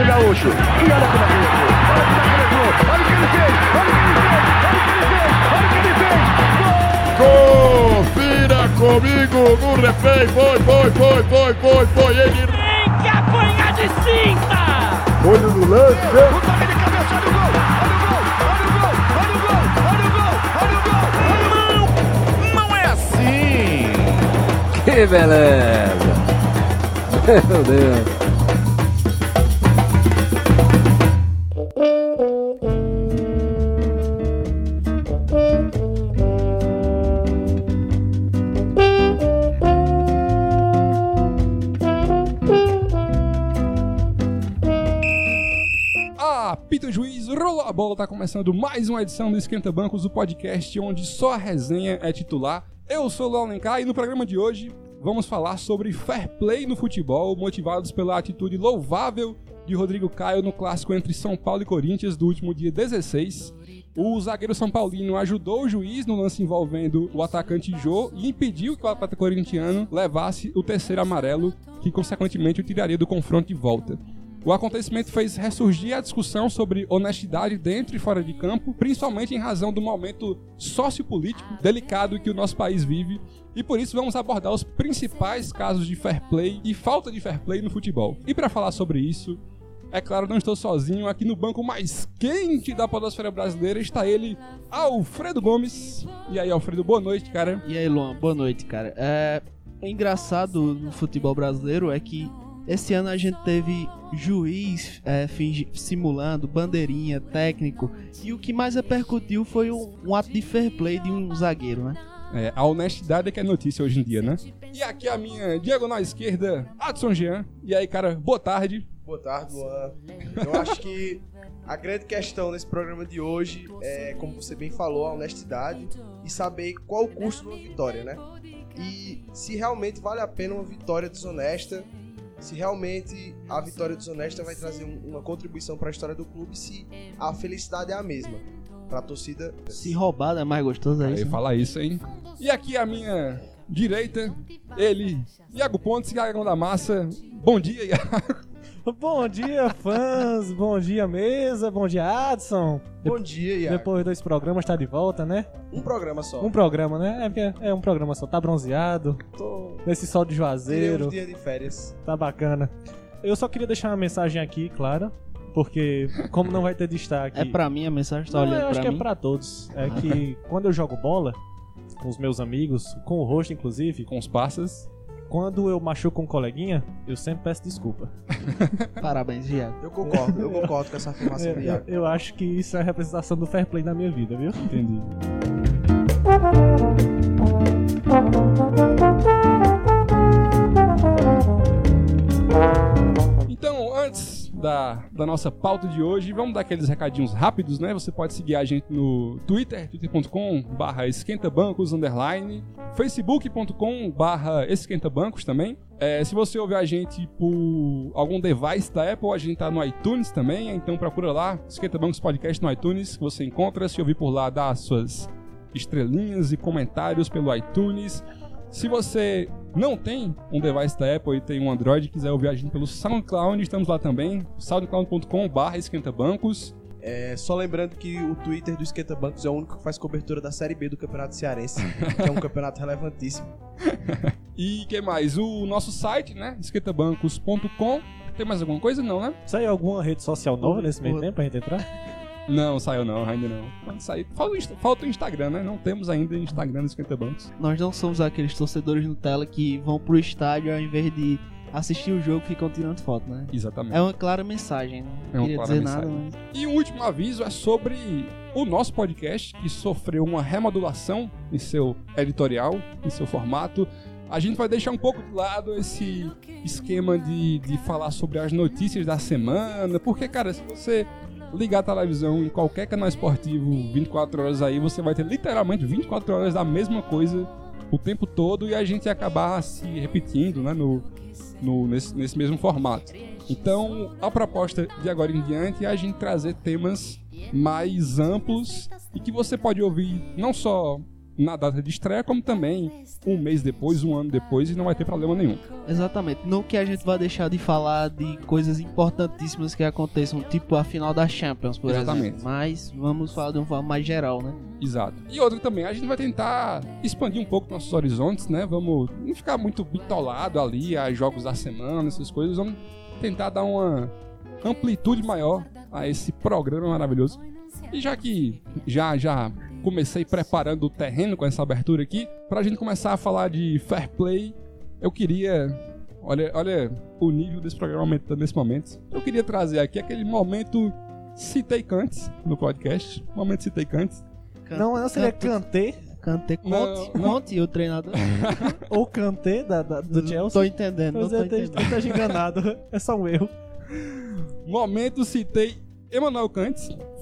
Ronaldinho Gaúcho. E olha como é ele entrou. Olha como é que ele entrou. Olha o que ele fez. Olha o que ele fez. Olha o que ele fez. Olha o que ele fez. Confira comigo no replay. Foi, foi, foi, foi, foi, foi. Ele Tem que apanhar de cinta! Olho no lance. O toque de cabeça, olha o gol! Olha o gol! Olha o gol! Olha o gol! Olha o gol! Olha o gol! não é assim. Que beleza! Meu Deus! Começando mais uma edição do Esquenta Bancos, o podcast onde só a resenha é titular. Eu sou o Léo Alencar e no programa de hoje vamos falar sobre fair play no futebol, motivados pela atitude louvável de Rodrigo Caio no clássico entre São Paulo e Corinthians do último dia 16. O zagueiro São Paulino ajudou o juiz no lance envolvendo o atacante Jô e impediu que o atleta corintiano levasse o terceiro amarelo, que consequentemente o tiraria do confronto de volta. O acontecimento fez ressurgir a discussão sobre honestidade dentro e fora de campo, principalmente em razão do momento sociopolítico delicado que o nosso país vive, e por isso vamos abordar os principais casos de fair play e falta de fair play no futebol. E para falar sobre isso, é claro, não estou sozinho, aqui no banco mais quente da podosfera brasileira está ele, Alfredo Gomes. E aí, Alfredo, boa noite, cara. E aí, Luan, boa noite, cara. É, o engraçado no futebol brasileiro é que esse ano a gente teve juiz é, fingi- simulando, bandeirinha, técnico, e o que mais repercutiu foi um, um ato de fair play de um zagueiro, né? É, a honestidade é que é notícia hoje em dia, né? E aqui a minha diagonal esquerda, Adson Jean. E aí, cara, boa tarde. Boa tarde, Luan. Eu acho que a grande questão nesse programa de hoje é, como você bem falou, a honestidade e saber qual o custo de uma vitória, né? E se realmente vale a pena uma vitória desonesta, se realmente a vitória desonesta vai trazer um- uma contribuição para a história do clube, se a felicidade é a mesma para a torcida. Se roubado é mais gostoso, é Aí isso? né? fala isso, hein? E aqui a minha direita, ele, Iago Pontes, Iagão da Massa. Bom dia, Iago. Bom dia, fãs. Bom dia, mesa. Bom dia, Adson. Bom dia, Iago. Depois dois programas, tá de volta, né? Um programa só. Um programa, né? É porque é um programa só. Tá bronzeado. Tô... Nesse sol de Juazeiro. uns dias de férias. Tá bacana. Eu só queria deixar uma mensagem aqui, clara. Porque, como não vai ter destaque. É pra mim a mensagem, tá Não, olhando eu acho pra que mim? é pra todos. É que quando eu jogo bola, com os meus amigos, com o rosto inclusive, Com os passas. Quando eu machuco um coleguinha, eu sempre peço desculpa. Parabéns, Diago. Eu concordo, eu concordo com essa afirmação do Eu, eu- eu acho que isso é a representação do fair play na minha vida, viu? Entendi. da, da nossa pauta de hoje, vamos dar aqueles recadinhos rápidos, né? Você pode seguir a gente no Twitter, twitter.com barra esquentabancos, underline, facebook.com barra esquentabancos também. É, se você ouvir a gente por algum device da Apple, a gente tá no iTunes também, então procura lá, Esquenta Bancos Podcast no iTunes, que você encontra. Se ouvir por lá, dá as suas estrelinhas e comentários pelo iTunes. Se você não tem um device da Apple e tem um Android e quiser ouvir a gente pelo SoundCloud, estamos lá também, soundcloud.com.br esquentabancos. É, só lembrando que o Twitter do Esquenta Bancos é o único que faz cobertura da Série B do Campeonato Cearense, que é um campeonato relevantíssimo. E que mais? O nosso site, né? esquentabancos.com. Tem mais alguma coisa? Não, né? Saiu alguma rede social nova nesse meio tempo pra gente entrar? Não, saiu não, ainda não. Quando sair, falta o Instagram, né? Não temos ainda Instagram do Esquenta Bancos. Nós não somos aqueles torcedores Nutella que vão pro estádio ao invés de assistir o jogo ficam tirando foto, né? Exatamente. É uma clara mensagem, não É uma queria dizer mensagem. nada, mas... E um último aviso é sobre o nosso podcast, que sofreu uma remodulação em seu editorial, em seu formato. A gente vai deixar um pouco de lado esse esquema de, de falar sobre as notícias da semana, porque, cara, se você ligar a televisão em qualquer canal esportivo 24 horas aí, você vai ter literalmente 24 horas da mesma coisa o tempo todo e a gente acabar se repetindo, né, no, no- nesse, nesse mesmo formato. Então, a proposta de agora em diante é a gente trazer temas mais amplos e que você pode ouvir não só na data de estreia, como também um mês depois, um ano depois, e não vai ter problema nenhum. Exatamente. Não que a gente vá deixar de falar de coisas importantíssimas que aconteçam, tipo a final da Champions, por Exatamente. exemplo. Mas vamos falar de uma forma mais geral, né? Exato. E outra também, a gente vai tentar expandir um pouco nossos horizontes, né? Vamos não ficar muito bitolado ali a jogos da semana, essas coisas. Vamos tentar dar uma amplitude maior a esse programa maravilhoso. E já que já já comecei preparando o terreno com essa abertura aqui, pra gente começar a falar de fair play, eu queria olha, olha o nível desse programa aumentando nesse momento. Eu queria trazer aqui aquele momento citei Cantes no podcast, momento citei Cantes. Não, não seria Cante- Kanté Kanté, Não, Conte, não. Conte, o treinador. ou Kanté da, da- do Não Chelsea? tô entendendo, não tô entendendo. esteja enganado. É só um erro. Momento citei Emmanuel Kant,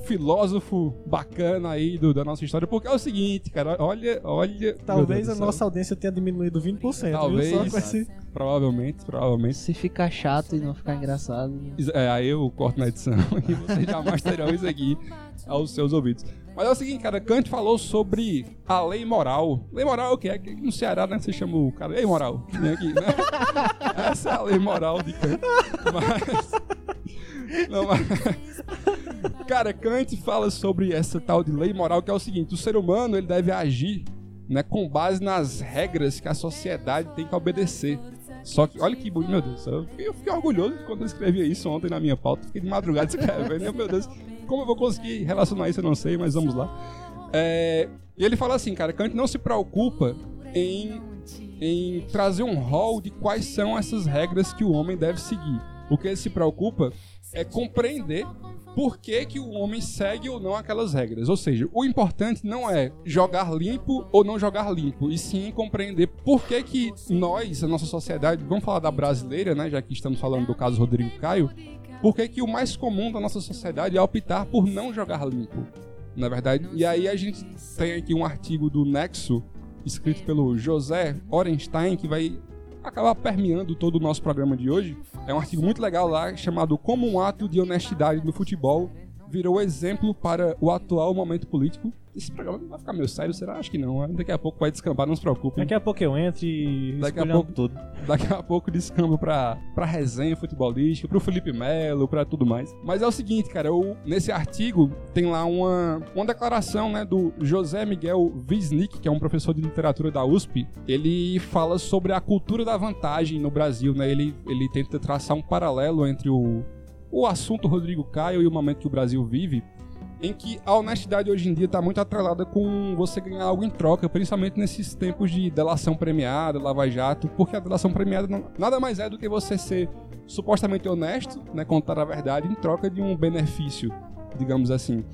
filósofo bacana aí do- da nossa história, porque é o seguinte, cara, olha, olha. Talvez a nossa audiência tenha diminuído 20%, Talvez. viu? Só esse... Provavelmente, provavelmente. Se ficar chato e não ficar engraçado. É, aí eu corto na edição e vocês jamais terão isso aqui aos seus ouvidos. Mas é o seguinte, cara, Kant falou sobre a lei moral. Lei moral é o que? É que no Ceará, né, você chama o cara, lei moral, vem aqui, né? Essa é a lei moral de Kant. Mas... Não, mas... Cara, Kant fala sobre essa tal de lei moral, que é o seguinte, o ser humano, ele deve agir né, com base nas regras que a sociedade tem que obedecer. Só que, olha que bonito, meu Deus, eu fiquei, eu fiquei orgulhoso quando eu escrevia isso ontem na minha pauta. Fiquei de madrugada escrevendo, meu Deus, como eu vou conseguir relacionar isso, eu não sei, mas vamos lá. É, e ele fala assim, cara, Kant não se preocupa em, em trazer um rol de quais são essas regras que o homem deve seguir. O que ele se preocupa é compreender por que, que o homem segue ou não aquelas regras. Ou seja, o importante não é jogar limpo ou não jogar limpo, e sim compreender por que, que nós, a nossa sociedade, vamos falar da brasileira, né, já que estamos falando do caso Rodrigo Caio, por que, que o mais comum da nossa sociedade é optar por não jogar limpo, na verdade. E aí a gente tem aqui um artigo do Nexo, escrito pelo José Orenstein, que vai acabar permeando todo o nosso programa de hoje. É um artigo muito legal lá, chamado Como um ato de honestidade no futebol virou exemplo para o atual momento político. Esse programa vai ficar meio sério, será? Acho que não. né? Daqui a pouco vai descambar, não se preocupem. Daqui a pouco eu entro e Daqui a pouco- tudo. Daqui a pouco descamba pra, pra resenha futebolística, pro Felipe Melo, pra tudo mais. Mas é o seguinte, cara, eu, nesse artigo tem lá uma, uma declaração né, do José Miguel Wisnik, que é um professor de literatura da USP. Ele fala sobre a cultura da vantagem no Brasil, né? Ele, ele tenta traçar um paralelo entre o, o assunto Rodrigo Caio e o momento que o Brasil vive em que a honestidade hoje em dia está muito atrelada com você ganhar algo em troca, principalmente nesses tempos de delação premiada, lava-jato, porque a delação premiada não- nada mais é do que você ser supostamente honesto, né, contar a verdade em troca de um benefício, digamos assim.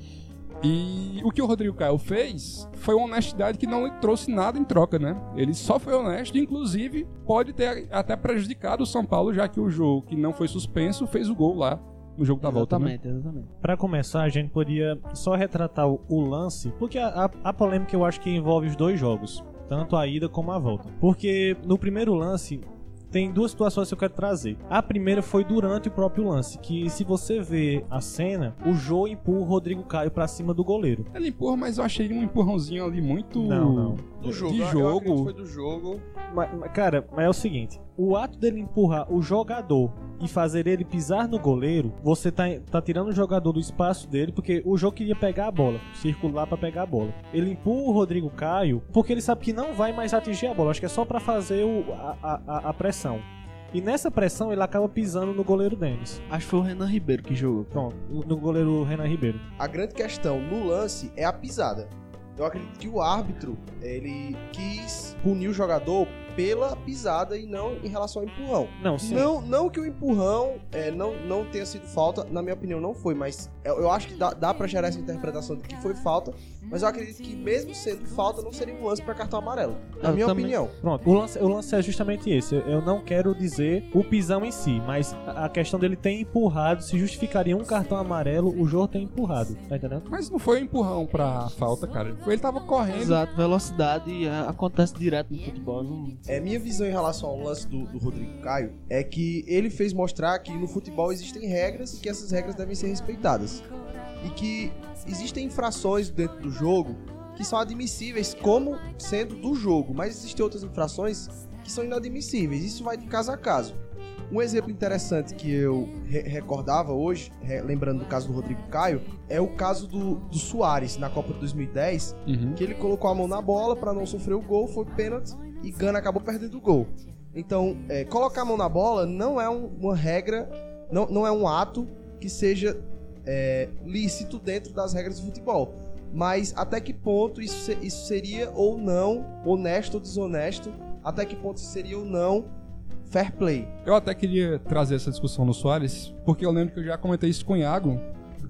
E o que o Rodrigo Caio fez foi uma honestidade que não lhe trouxe nada em troca, né? Ele só foi honesto, inclusive pode ter até prejudicado o São Paulo, já que o jogo que não foi suspenso fez o gol lá no jogo da volta. Né? Exatamente, exatamente. Pra começar, a gente podia só retratar o, o lance, porque a, a, a polêmica eu acho que envolve os dois jogos, tanto a ida como a volta. Porque no primeiro lance tem duas situações que eu quero trazer. A primeira foi durante o próprio lance, que se você vê a cena, o Jô empurra o Rodrigo Caio pra cima do goleiro. Ele empurra, mas eu achei um empurrãozinho ali muito. Não, não. Do jogo. De jogo. foi do jogo. Mas, mas, cara, mas é o seguinte: o ato dele empurrar o jogador e fazer ele pisar no goleiro, você tá, tá tirando o jogador do espaço dele, porque o jogo queria pegar a bola, circular pra pegar a bola. Ele empurra o Rodrigo Caio porque ele sabe que não vai mais atingir a bola, acho que é só pra fazer o- a, a- a- pressão. E nessa pressão ele acaba pisando no goleiro Denis. Acho que foi o Renan Ribeiro que jogou. Pronto, no no goleiro Renan Ribeiro. A grande questão no lance é a pisada. Eu acredito que o árbitro, ele quis punir o jogador pela pisada e não em relação ao empurrão. Não, sim. Não, não que o empurrão é, não, não tenha sido falta, na minha opinião não foi, mas eu, eu acho que dá, dá pra gerar essa interpretação de que foi falta, mas eu acredito que mesmo sendo falta, não seria um lance pra cartão amarelo. Na Eu minha também- opinião. Pronto, o lance, o lance é justamente esse. Eu, não quero dizer o pisão em si, mas a, questão dele ter empurrado se justificaria um cartão amarelo, o Jô ter empurrado. Tá entendendo? Mas não foi um empurrão pra falta, cara. Ele tava correndo. Exato, velocidade é, acontece direto no futebol. Não... É, minha visão em relação ao lance do, do Rodrigo Caio é que ele fez mostrar que no futebol existem regras e que essas regras devem ser respeitadas. E que existem infrações dentro do jogo que são admissíveis como sendo do jogo, mas existem outras infrações que são inadmissíveis. Isso vai de caso a caso. Um exemplo interessante que eu re- recordava hoje, re- lembrando do caso do Rodrigo Caio, é o caso do, do Soares na Copa de 2010, Uhum. que ele colocou a mão na bola para não sofrer o gol, foi pênalti e Gana acabou perdendo o gol. Então, é, colocar a mão na bola não é um- uma regra, não, não é um ato que seja é, lícito dentro das regras do futebol. Mas até que ponto isso, se- isso seria ou não honesto ou desonesto? Até que ponto isso seria ou não fair play? Eu até queria trazer essa discussão no Soares, porque eu lembro que eu já comentei isso com o Iago.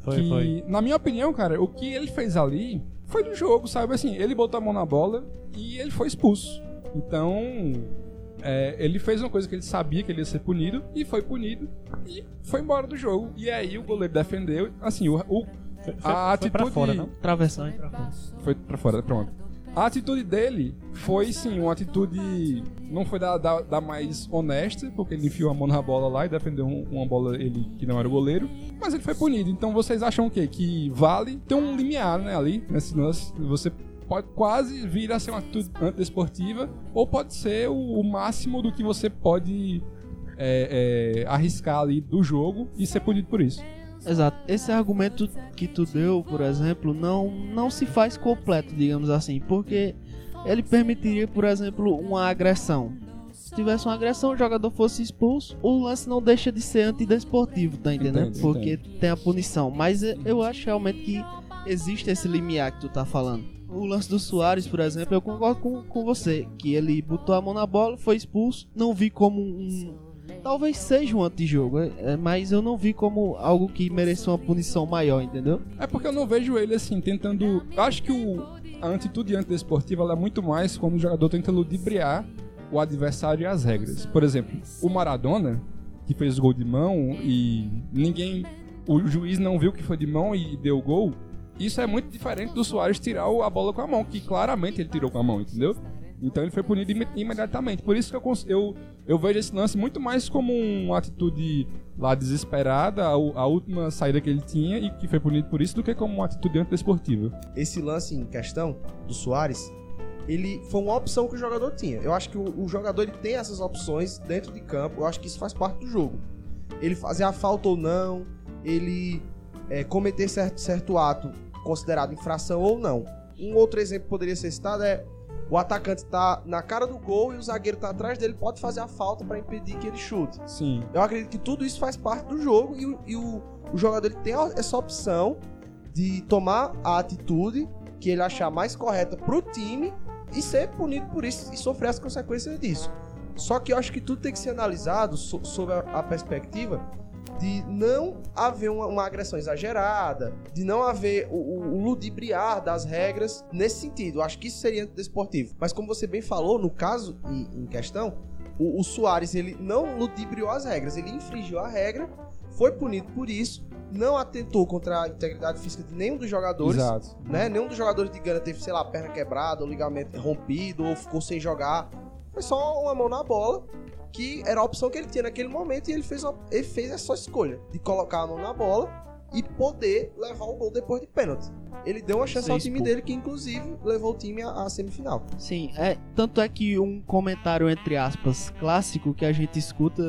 Foi, que, foi. na minha opinião, cara, o que ele fez ali foi do jogo, sabe? Assim, ele botou a mão na bola e ele foi expulso. Então, é, ele fez uma coisa que ele sabia que ele ia ser punido e foi punido e foi embora do jogo. E aí o goleiro defendeu, assim, o, o- Foi, foi, a foi pra atitude fora, não? Travessão e pra fora. foi pra fora, pronto. A atitude dele foi, sim, uma atitude. Não foi da, da, da mais honesta, porque ele enfiou a mão na bola lá e defendeu um- uma bola ele que não era o goleiro. Mas ele foi punido. Então vocês acham o quê? Que vale ter um limiar, né, ali, nesse lance. Você pode quase vir a ser uma atitude antidesportiva, ou pode ser o, o máximo do que você pode é, é, arriscar ali do jogo e ser punido por isso. Exato. Esse argumento que tu deu, por exemplo, não, não se faz completo, digamos assim, porque ele permitiria, por exemplo, uma agressão. Se tivesse uma agressão, o jogador fosse expulso, o lance não deixa de ser antidesportivo, tá entendendo? Entendo, porque tem a punição. Mas eh, eu acho realmente que existe esse limiar que tu tá falando. O lance do Soares, por exemplo, eu concordo com, com você, que ele botou a mão na bola, foi expulso, não vi como um, Talvez seja um antijogo, é, é, mas eu não vi como algo que mereça uma punição maior, entendeu? É porque eu não vejo ele assim, tentando. Eu acho que o... a atitude antidesportiva é muito mais quando o jogador tenta ludibriar o adversário e as regras. Por exemplo, o Maradona, que fez gol de mão e ninguém. O juiz não viu que foi de mão e deu gol. Isso é muito diferente do Soares tirar a bola com a mão, que claramente ele tirou com a mão, entendeu? Então ele foi punido imediatamente. Por isso que eu, eu, eu vejo esse lance muito mais como uma atitude lá desesperada, a, a última saída que ele tinha e que foi punido por isso, do que como uma atitude antidesportiva. esse lance em questão do Soares, ele foi uma opção que o jogador tinha. Eu acho que o, o jogador ele tem essas opções dentro de campo. Eu acho que isso faz parte do jogo. Ele fazer a falta ou não, ele é, cometer certo, certo ato considerado infração ou não. Um outro exemplo que poderia ser citado é o atacante tá na cara do gol e o zagueiro tá atrás dele, pode fazer a falta para impedir que ele chute. Sim. Eu acredito que tudo isso faz parte do jogo e, o- e o, o jogador ele tem essa opção de tomar a atitude que ele achar mais correta pro time e ser punido por isso e sofrer as consequências disso. Só que eu acho que tudo tem que ser analisado so- sob a, a perspectiva de não haver uma, uma agressão exagerada, de não haver o, o- o ludibriar das regras nesse sentido. Acho que isso seria desportivo. Mas como você bem falou, no caso em, em questão, o, o Soares ele não ludibriou as regras, ele infringiu a regra, foi punido por isso, não atentou contra a integridade física de nenhum dos jogadores, Exato. né? Nenhum dos jogadores de Gana teve, sei lá, a perna quebrada, ou ligamento rompido, ou ficou sem jogar. Foi só uma mão na bola, que era a opção que ele tinha naquele momento, e ele fez, uma- ele fez essa escolha de colocar a mão na bola e poder levar o gol depois de pênalti. Ele deu uma chance Ser ao time dele, que inclusive levou o time à, à semifinal. Sim, é, tanto é que um comentário entre aspas clássico que a gente escuta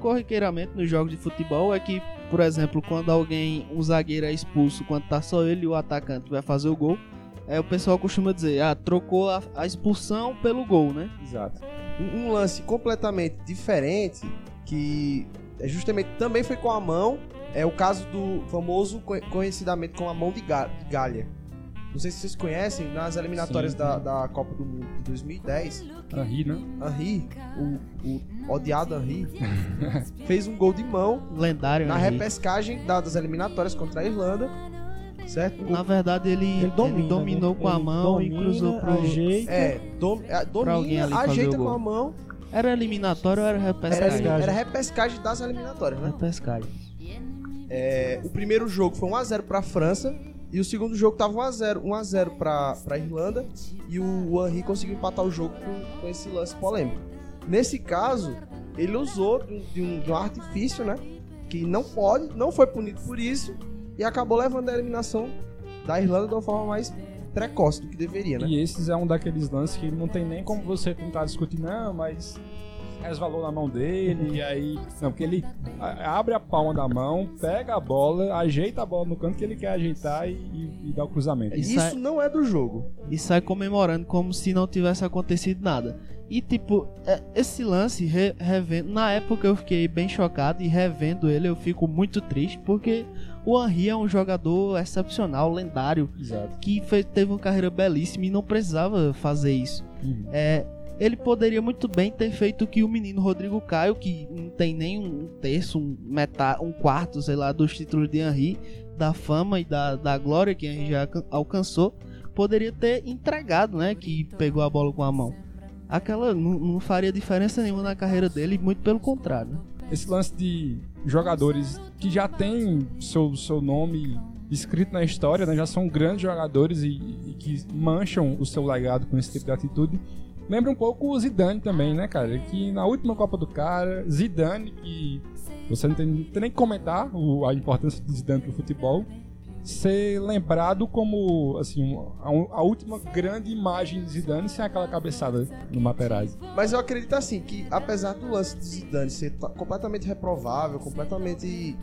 corriqueiramente nos jogos de futebol é que, por exemplo, quando alguém, um zagueiro é expulso, quando tá só ele e o atacante vai fazer o gol, é, o pessoal costuma dizer, ah, trocou a, a expulsão pelo gol, né? Exato. Um, um lance completamente diferente, que é justamente também foi com a mão, é o caso do famoso, co- conhecidamente como a mão de, ga- de Galha. Não sei se vocês conhecem, nas eliminatórias Sim. da, da Copa do Mundo de 2010, Henri, né? Henri, o, o odiado Henri, fez um gol de mão Lendário, na né? repescagem da- das eliminatórias contra a Irlanda, certo? Na verdade, ele, Ele domina, ele dominou né? com a Ele mão e domina, cruzou pro... ajeita. É, dom, é, domina, ajeita com a mão. Era eliminatório ou era Era, repescagem? era repescagem das eliminatórias, né? Repescagem. É, o primeiro jogo foi 1x0 pra França. E o segundo jogo tava 1x0, 1x0 pra, pra Irlanda. E o Henry conseguiu empatar o jogo com, com esse lance polêmico. Nesse caso, ele usou de um, de um- de um artifício, né? Que não pode, não foi punido por isso. E acabou levando a eliminação da Irlanda de uma forma mais precoce do que deveria, né? E esses é um daqueles lances que não tem nem como você tentar discutir, não, mas resvalou na mão dele, e aí. Não, porque ele abre a palma da mão, pega a bola, ajeita a bola no canto que ele quer ajeitar e, e- e dá o cruzamento. Isso Isso é- não é do jogo. e sai comemorando como se não tivesse acontecido nada. E tipo, é- esse lance, re- revendo, na época eu fiquei bem chocado e revendo ele eu fico muito triste porque o Henry é um jogador excepcional, lendário, Exato. que fez- teve uma carreira belíssima e não precisava fazer isso. Uhum. É, ele poderia muito bem ter feito o que o menino Rodrigo Caio, que não tem nem um terço, um, metade, um quarto, sei lá, dos títulos de Henry, da fama e da, da glória que Henry já alcan- alcançou, poderia ter entregado, né? Que pegou a bola com a mão. Aquela não, não faria diferença nenhuma na carreira dele, muito pelo contrário. Esse lance de jogadores que já tem seu, seu nome escrito na história, né? Já são grandes jogadores e, e que mancham o seu legado com esse tipo de atitude. Lembra um pouco o Zidane também, né, cara? Que na última Copa do Cara, Zidane, que você não tem, tem nem que comentar o- a importância de Zidane pro futebol, ser lembrado como, assim, a, a última grande imagem de Zidane sem aquela cabeçada no Materazzi. Mas eu acredito assim que apesar do lance de Zidane ser ta- completamente reprovável, completamente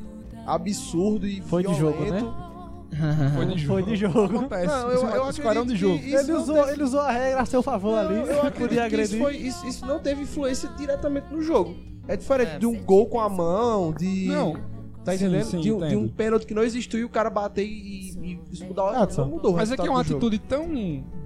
absurdo e Foi de violento, jogo, né? Foi de jogo. Foi de jogo. Acontece. Não, eu, eu esquadrão de jogo. Ele usou, teve- ele usou a regra a seu favor Não, ali. eu acredito podia que isso, agredir. foi- isso- isso não teve influência diretamente no jogo. É diferente É, de um gol com a mão, de. Não, Tá Sim, entendendo? sim, de, um- de um pênalti que não existiu e o cara bater e, e mudar Ah, não mudou. Mas é que é uma jogo. atitude tão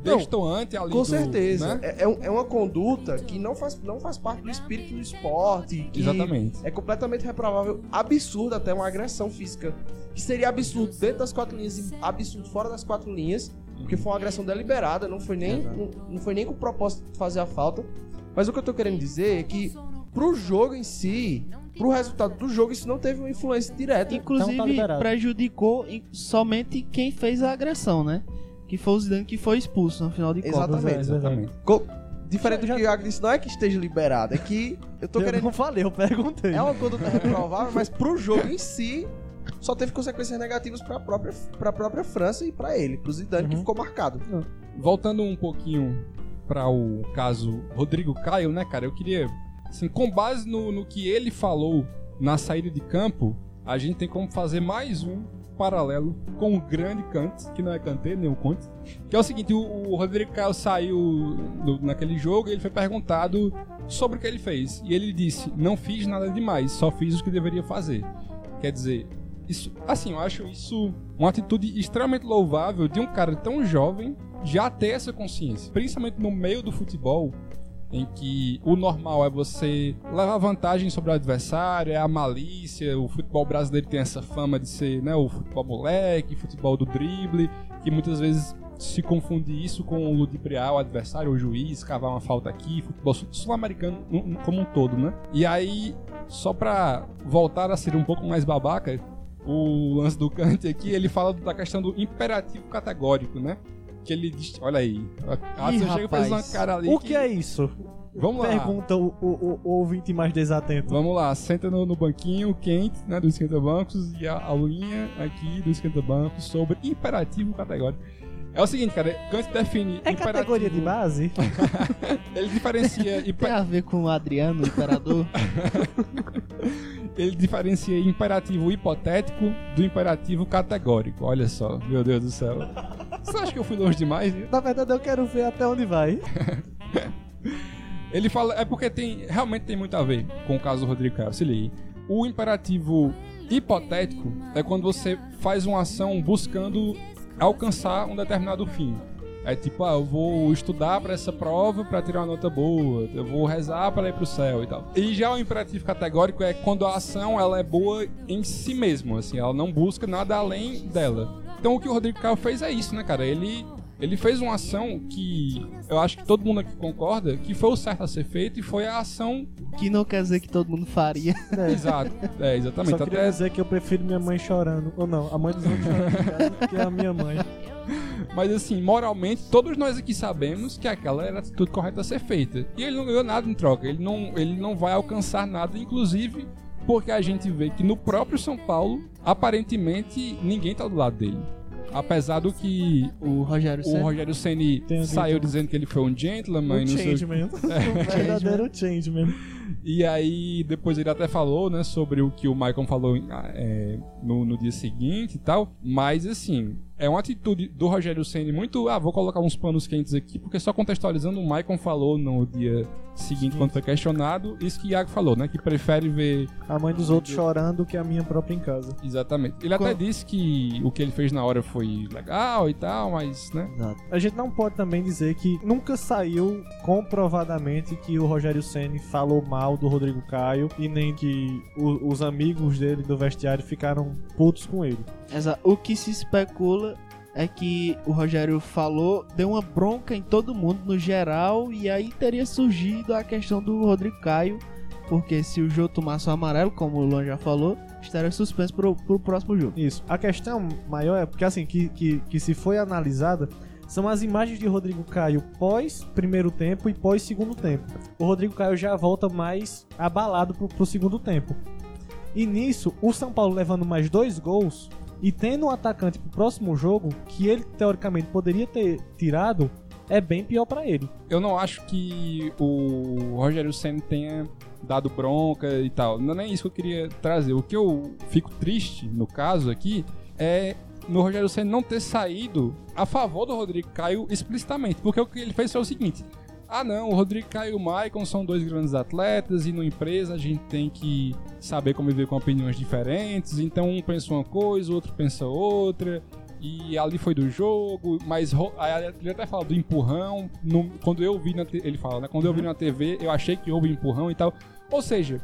destoante ali Com do- certeza. né? É, é é uma conduta que não faz, não faz parte do espírito do esporte. Que Exatamente. É completamente reprovável, absurdo até uma agressão física. Que seria absurdo dentro das quatro linhas e absurdo fora das quatro linhas. Porque foi uma agressão deliberada, não foi nem, não, não foi nem com o propósito de fazer a falta. Mas o que eu tô querendo dizer é que pro jogo em si, pro resultado do jogo, isso não teve uma influência direta. Inclusive, Então tá prejudicou somente quem fez a agressão, né? Que foi o Zidane que foi expulso no final de Copa. Exatamente. Exatamente. Co- Diferente do que o Iago disse, não é que esteja liberado, é que eu tô Eu querendo não falei, eu perguntei. É uma conduta reprovável, mas pro jogo em si só teve consequências negativas pra própria, pra própria França e pra ele, pro Zidane, que Uhum. ficou marcado. Voltando um pouquinho para o caso Rodrigo Caio, né, cara? Eu queria, assim, com base no, no que ele falou na saída de campo, a gente tem como fazer mais um paralelo com o grande Kant, que não é Kanté, nem o Conte, que é o seguinte, o, o Rodrigo Caio saiu no- naquele jogo e ele foi perguntado sobre o que ele fez. E ele disse, não fiz nada demais, só fiz o que deveria fazer. Quer dizer, isso, assim, eu acho isso uma atitude extremamente louvável de um cara tão jovem já ter essa consciência, principalmente no meio do futebol, em que o normal é você levar vantagem sobre o adversário, é a malícia, o futebol brasileiro tem essa fama de ser, né, o futebol moleque, futebol do drible, que muitas vezes se confunde isso com ludibriar o adversário, o juiz, cavar uma falta aqui, futebol sul- sul-americano como um todo, né? E aí, só pra voltar a ser um pouco mais babaca, o lance do Kant aqui, ele fala da questão do imperativo categórico, né? Que ele olha aí, a Ih, chega e faz uma cara ali O que é isso? Vamos lá. Pergunta o, o, o- ouvinte mais desatento. Vamos lá, senta no, no banquinho quente, né, do Esquenta Bancos e a aulinha aqui do Esquenta Bancos sobre imperativo categórico. É o seguinte, cara, Kant define É imperativo- categoria de base? Ele diferencia, Tem imper- a ver com o Adriano, o imperador. ele diferencia imperativo hipotético do imperativo categórico. Olha só, meu Deus do céu. Você acha que eu fui longe demais? Na verdade, eu quero ver até onde vai. Ele fala, é porque tem, realmente tem muito a ver com o caso do Rodrigo Caio. Se liga. O imperativo hipotético é quando você faz uma ação buscando alcançar um determinado fim. É tipo, ah, eu vou estudar para essa prova para tirar uma nota boa, eu vou rezar para ir pro céu e tal. E já o imperativo categórico é quando a ação ela é boa em si mesmo, assim, ela não busca nada além dela. Então o que o Rodrigo Caio fez é isso, né, cara? Ele ele fez uma ação que eu acho que todo mundo aqui concorda que foi o certo a ser feito e foi a ação que não quer dizer que todo mundo faria. exato. É, Só exatamente. queria Até, dizer que eu prefiro minha mãe chorando. Ou não, a mãe dos outros chorando que a minha mãe. mas assim, moralmente, todos nós aqui sabemos que aquela era a atitude correta a ser feita. E ele não ganhou nada em troca. Ele não, ele não vai alcançar nada, inclusive porque a gente vê que no próprio São Paulo, aparentemente, ninguém tá do lado dele. Apesar do que O Rogério o Ceni. Rogério Ceni saiu dito. dizendo que ele foi um gentleman, O não sei o changeman. O verdadeiro changeman. E aí, depois ele até falou, né, sobre o que o Michael falou é, no, no dia seguinte e tal. Mas, assim, é uma atitude do Rogério Senni muito. Ah, vou colocar uns panos quentes aqui, porque só contextualizando, o Michael falou no dia seguinte, quando foi questionado, isso que o Iago falou, né, que prefere ver. A mãe dos outros chorando que a minha própria em casa. Exatamente. Ele até Qual- disse que o que ele fez na hora foi legal e tal, mas, né. Exato. A gente não pode também dizer que nunca saiu comprovadamente que o Rogério Ceni falou mal do Rodrigo Caio e nem que o- os amigos dele do vestiário ficaram putos com ele. Exa- O que se especula é que o Rogério falou, deu uma bronca em todo mundo no geral, e aí teria surgido a questão do Rodrigo Caio, porque se o Jô tomasse o amarelo, como o Luan já falou, estaria suspenso pro, pro próximo jogo. Isso. A questão maior é porque assim, que, que, que se foi analisada são as imagens de Rodrigo Caio pós primeiro tempo e pós segundo tempo. O Rodrigo Caio já volta mais abalado pro, pro segundo tempo. E nisso, o São Paulo levando mais dois gols e tendo um atacante pro próximo jogo, que ele teoricamente poderia ter tirado, é bem pior pra ele. Eu não acho que o Rogério Senna tenha dado bronca e tal. Não é isso que eu queria trazer. O que eu fico triste, no caso aqui, é no Rogério Senna não ter saído a favor do Rodrigo Caio explicitamente. Porque o que ele fez foi o seguinte. Ah não, o Rodrigo Caio e o Maicon são dois grandes atletas e numa empresa a gente tem que saber conviver com opiniões diferentes. Então um pensa uma coisa, o outro pensa outra. E ali foi do jogo, mas ele até fala do empurrão. no- quando eu vi na ele fala, né? Quando eu vi na TV, eu achei que houve empurrão e tal. Ou seja,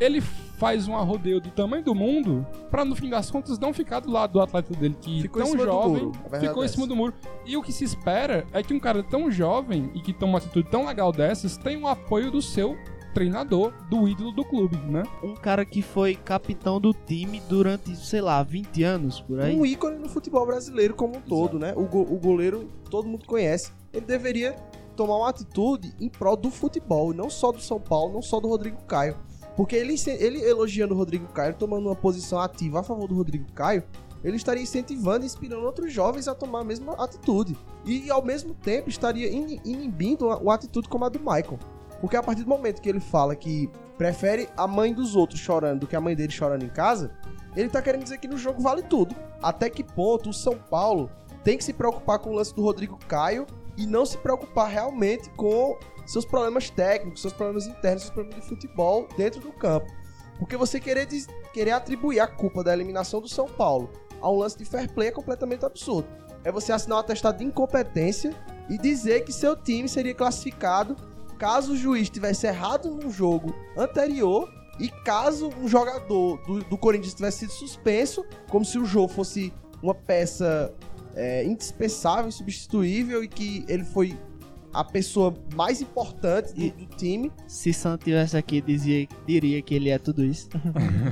ele faz um arrodeio do tamanho do mundo pra no fim das contas não ficar do lado do atleta dele que Ficou tão cima jovem, ficou é em cima essa. do muro. E o que se espera é que um cara tão jovem e que toma uma atitude tão legal dessas tenha o apoio do seu treinador, do ídolo do clube, né? Um cara que foi capitão do time durante, sei lá, 20 anos, por aí. Um ícone no futebol brasileiro como um todo, né? O, go- o goleiro todo mundo conhece. Ele deveria tomar uma atitude em prol do futebol, e não só do São Paulo, não só do Rodrigo Caio. Porque ele, ele elogiando o Rodrigo Caio, tomando uma posição ativa a favor do Rodrigo Caio, ele estaria incentivando e inspirando outros jovens a tomar a mesma atitude. E ao mesmo tempo estaria ini- inibindo uma, uma atitude como a do Michael. Porque a partir do momento que ele fala que prefere a mãe dos outros chorando do que a mãe dele chorando em casa, ele tá querendo dizer que no jogo vale tudo. Até que ponto o São Paulo tem que se preocupar com o lance do Rodrigo Caio e não se preocupar realmente com seus problemas técnicos, seus problemas internos, seus problemas de futebol dentro do campo. Porque você querer, dis- querer atribuir a culpa da eliminação do São Paulo a um lance de fair play é completamente absurdo. É você assinar um atestado de incompetência e dizer que seu time seria classificado caso o juiz tivesse errado num jogo anterior e caso um jogador do, do Corinthians tivesse sido suspenso, como se o jogo fosse uma peça é, indispensável, insubstituível e que ele foi a pessoa mais importante do, do time. Se Sam tivesse aqui, dizia, diria que ele é tudo isso.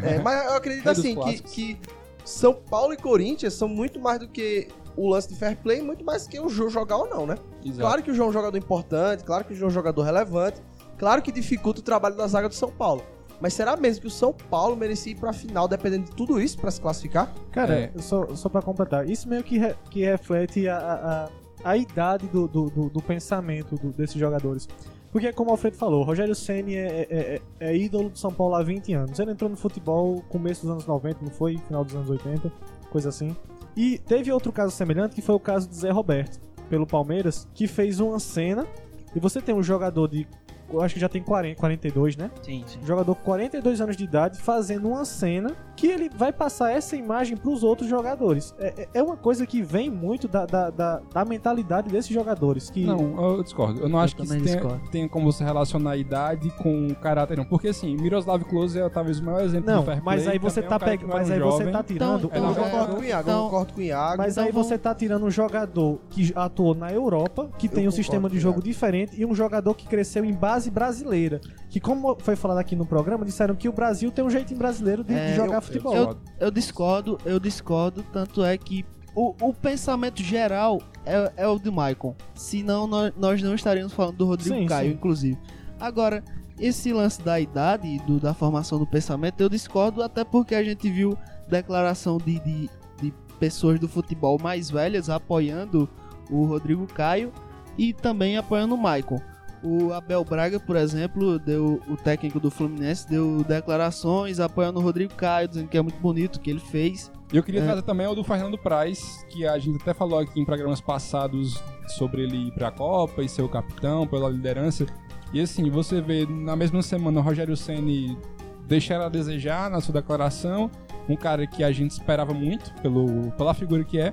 É, mas eu acredito dos assim que, que São Paulo e Corinthians são muito mais do que o lance de fair play, muito mais do que o João jogar ou não, né? Claro que o João é um jogador importante, claro que o João é um jogador relevante, claro que dificulta o trabalho da zaga do São Paulo. Mas será mesmo que o São Paulo merecia ir pra final dependendo de tudo isso pra se classificar? Cara, É. só, só pra completar, isso meio que, re- que reflete a, a, a- idade do, do, do- do pensamento do- desses jogadores. Porque, como o Alfredo falou, Rogério Ceni é, é, é- é ídolo do São Paulo há 20 anos. Ele entrou no futebol começo dos anos 90, não foi? Final dos anos 80, coisa assim. E teve outro caso semelhante, que foi o caso do Zé Roberto, pelo Palmeiras, que fez uma cena. E você tem um jogador de. Eu acho que já tem 40, 42, né? Sim, sim. Um jogador com 42 anos de idade fazendo uma cena que ele vai passar essa imagem pros outros jogadores. É, é- é uma coisa que vem muito da, da, da, da mentalidade desses jogadores. Que Não, eu discordo. Eu não Eu acho que tenha, tenha como você relacionar a idade com o caráter, não. Porque assim, Miroslav Klose é talvez o maior exemplo Não, de fair mas play, aí você é tá um pegando. não era Mas um aí você jovem. tá tirando. Então, Eu um então, concordo jogador- com o Iago, então- eu concordo com o Iago. Mas Então aí você tá tirando um jogador que atuou na Europa, que tem um concordo sistema de jogo diferente, e um jogador que cresceu em base brasileira. Que, como foi falado aqui no programa, disseram que o Brasil tem um jeitinho brasileiro de, de É, jogar eu- futebol. Eu, eu discordo, eu discordo, tanto é que o, o pensamento geral é, é o de Michael. Senão nós, nós não estaríamos falando do Rodrigo Sim, Caio, sim. inclusive. Agora, esse lance da idade e do, da formação do pensamento, eu discordo até porque a gente viu declaração de, de, de pessoas do futebol mais velhas apoiando o Rodrigo Caio e também apoiando o Maicon. O Abel Braga, por exemplo, deu o técnico do Fluminense deu declarações apoiando o Rodrigo Caio, dizendo que é muito bonito o que ele fez. Eu queria É. trazer também o do Fernando Praz, que a gente até falou aqui em programas passados sobre ele ir pra Copa e ser o capitão pela liderança. E assim, você vê na mesma semana o Rogério Ceni deixar a desejar na sua declaração, um cara que a gente esperava muito pelo, pela figura que é,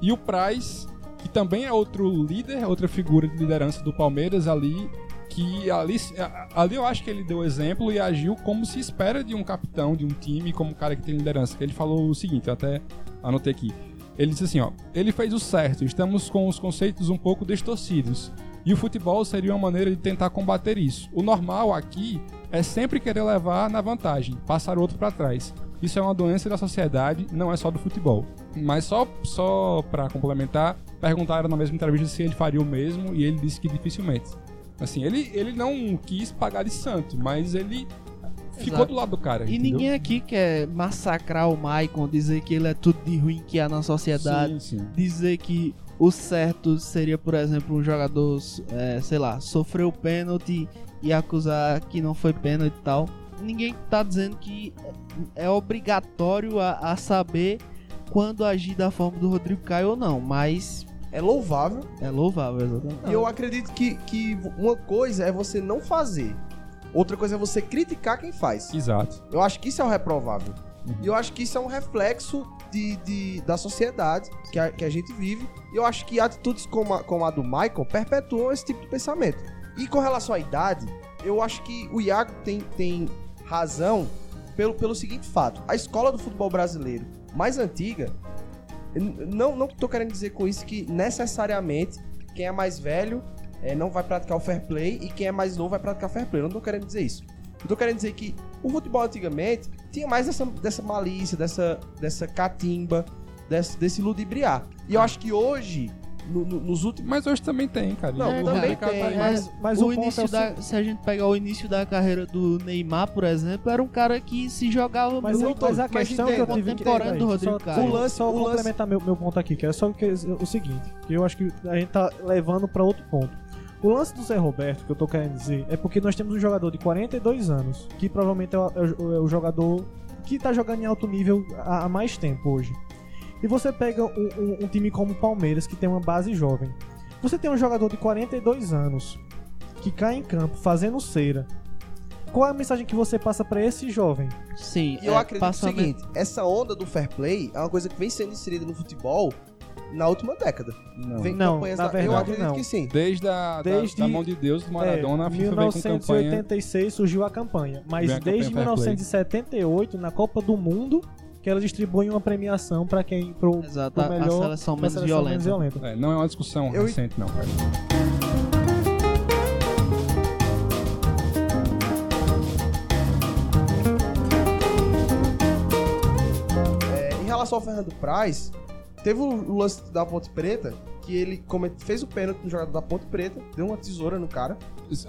e o Praz, que também é outro líder, outra figura de liderança do Palmeiras ali, que ali, ali eu acho que ele deu exemplo e agiu como se espera de um capitão de um time, como um cara que tem liderança. Ele falou o seguinte, eu até anotei aqui. Ele disse assim, ó, ele fez o certo, estamos com os conceitos um pouco distorcidos. E o futebol seria uma maneira de tentar combater isso. O normal aqui é sempre querer levar na vantagem, passar o outro para trás. Isso é uma doença da sociedade, não é só do futebol. Mas só só para complementar, perguntaram na mesma entrevista se ele faria o mesmo e ele disse que dificilmente. Assim, ele, ele não quis pagar de santo, mas ele ficou Exato. do lado do cara. E entendeu? ninguém aqui quer massacrar o Maicon, dizer que ele é tudo de ruim que há na sociedade. Sim, sim. dizer que o certo seria, por exemplo, um jogador, é, sei lá, sofreu o pênalti e acusar que não foi pênalti e tal. Ninguém tá dizendo que é obrigatório a, a saber quando agir da forma do Rodrigo Caio ou não, mas É louvável. é louvável, exatamente. E eu acredito que, que uma coisa é você não fazer. Outra coisa é você criticar quem faz. Exato. Eu acho que isso é o reprovável. E eu acho que isso é um reflexo de, de- da sociedade que a, que a gente vive. E eu acho que atitudes como a, como a do Michael perpetuam esse tipo de pensamento. E com relação à idade, eu acho que o Iago tem, tem razão pelo, pelo seguinte fato. A escola do futebol brasileiro mais antiga, não, não tô querendo dizer com isso que necessariamente quem é mais velho eh, não vai praticar o fair play e quem é mais novo vai praticar fair play. Eu não tô querendo dizer isso. Eu tô querendo dizer que o futebol antigamente tinha mais dessa, dessa malícia, dessa, dessa catimba, desse, desse ludibriar. E eu acho que hoje, no- no- nos últimos. Mas hoje também tem, cara. Não, o também mercado tem, tá aí. Mas, mas o, o, início é o da, seguinte- se a gente pegar o início da carreira do Neymar, por exemplo, era um cara que se jogava Mas, muito mas a mas questão que eu tive contemporâneo do Peraí, Rodrigo só, Caio. o lance, só O lance- complementar meu, meu ponto aqui, que é só o, que, o seguinte, que eu acho que a gente tá levando pra outro ponto. O lance do Zé Roberto, que eu tô querendo dizer, é porque nós temos um jogador de 42 anos, que provavelmente é o, é o- é o jogador que tá jogando em alto nível há, há mais tempo hoje. E você pega um, um- um time como o Palmeiras, que tem uma base jovem. Você tem um jogador de 42 anos, que cai em campo fazendo cera. Qual é a mensagem que você passa pra esse jovem? Sim, E eu é, acredito o seguinte: essa onda do fair play é uma coisa que vem sendo inserida no futebol na última década. Não. Vem Não, campanhas na da- Eu verdade, acredito não. que sim. Desde a da- Desde- da, mão de Deus do Maradona, É, a FIFA vem com campanha. 1986 surgiu a campanha, mas a campanha desde Fair Play. 1978, na Copa do Mundo, que ela distribui uma premiação para quem pro, Exato, pro a- a melhor seleção menos seleção violenta. menos violenta. É, não é uma discussão Eu- recente, não, cara. É, em relação ao Fernando Praz, teve o, lance da Ponte Preta, que ele fez o pênalti no jogador da Ponte Preta, deu uma tesoura no cara.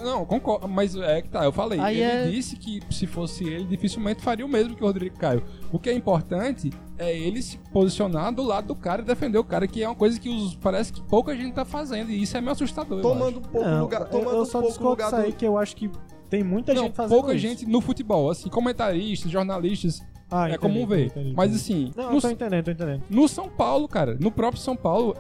Não, concordo, mas é que tá, eu falei. Aí ele é- disse que se fosse ele, dificilmente faria o mesmo que o Rodrigo Caio. O que é importante é ele se posicionar do lado do cara e defender o cara, que é uma coisa que os, parece que pouca gente tá fazendo, e isso é meio assustador. eu Tomando um pouco Não, lugar, eu- tomando eu um só pouco discordo lugar aí, do... que eu acho que tem muita. Não, gente fazendo pouca isso. gente no futebol, assim, comentaristas, jornalistas, Ah, é entendi, comum ver. entendi, Mas entendi. assim, Não, no, eu tô entendendo, tô entendendo. no São Paulo, cara, no próprio São Paulo,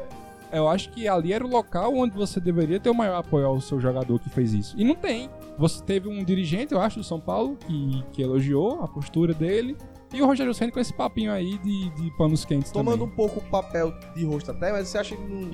eu acho que ali era o local onde você deveria ter o maior apoio ao seu jogador que fez isso. E não tem. Você teve um dirigente, eu acho, do São Paulo, que, que elogiou a postura dele. E o Rogério Senna com esse papinho aí de, de panos quentes Tomando também. um pouco o papel de rosto até, mas você acha que não,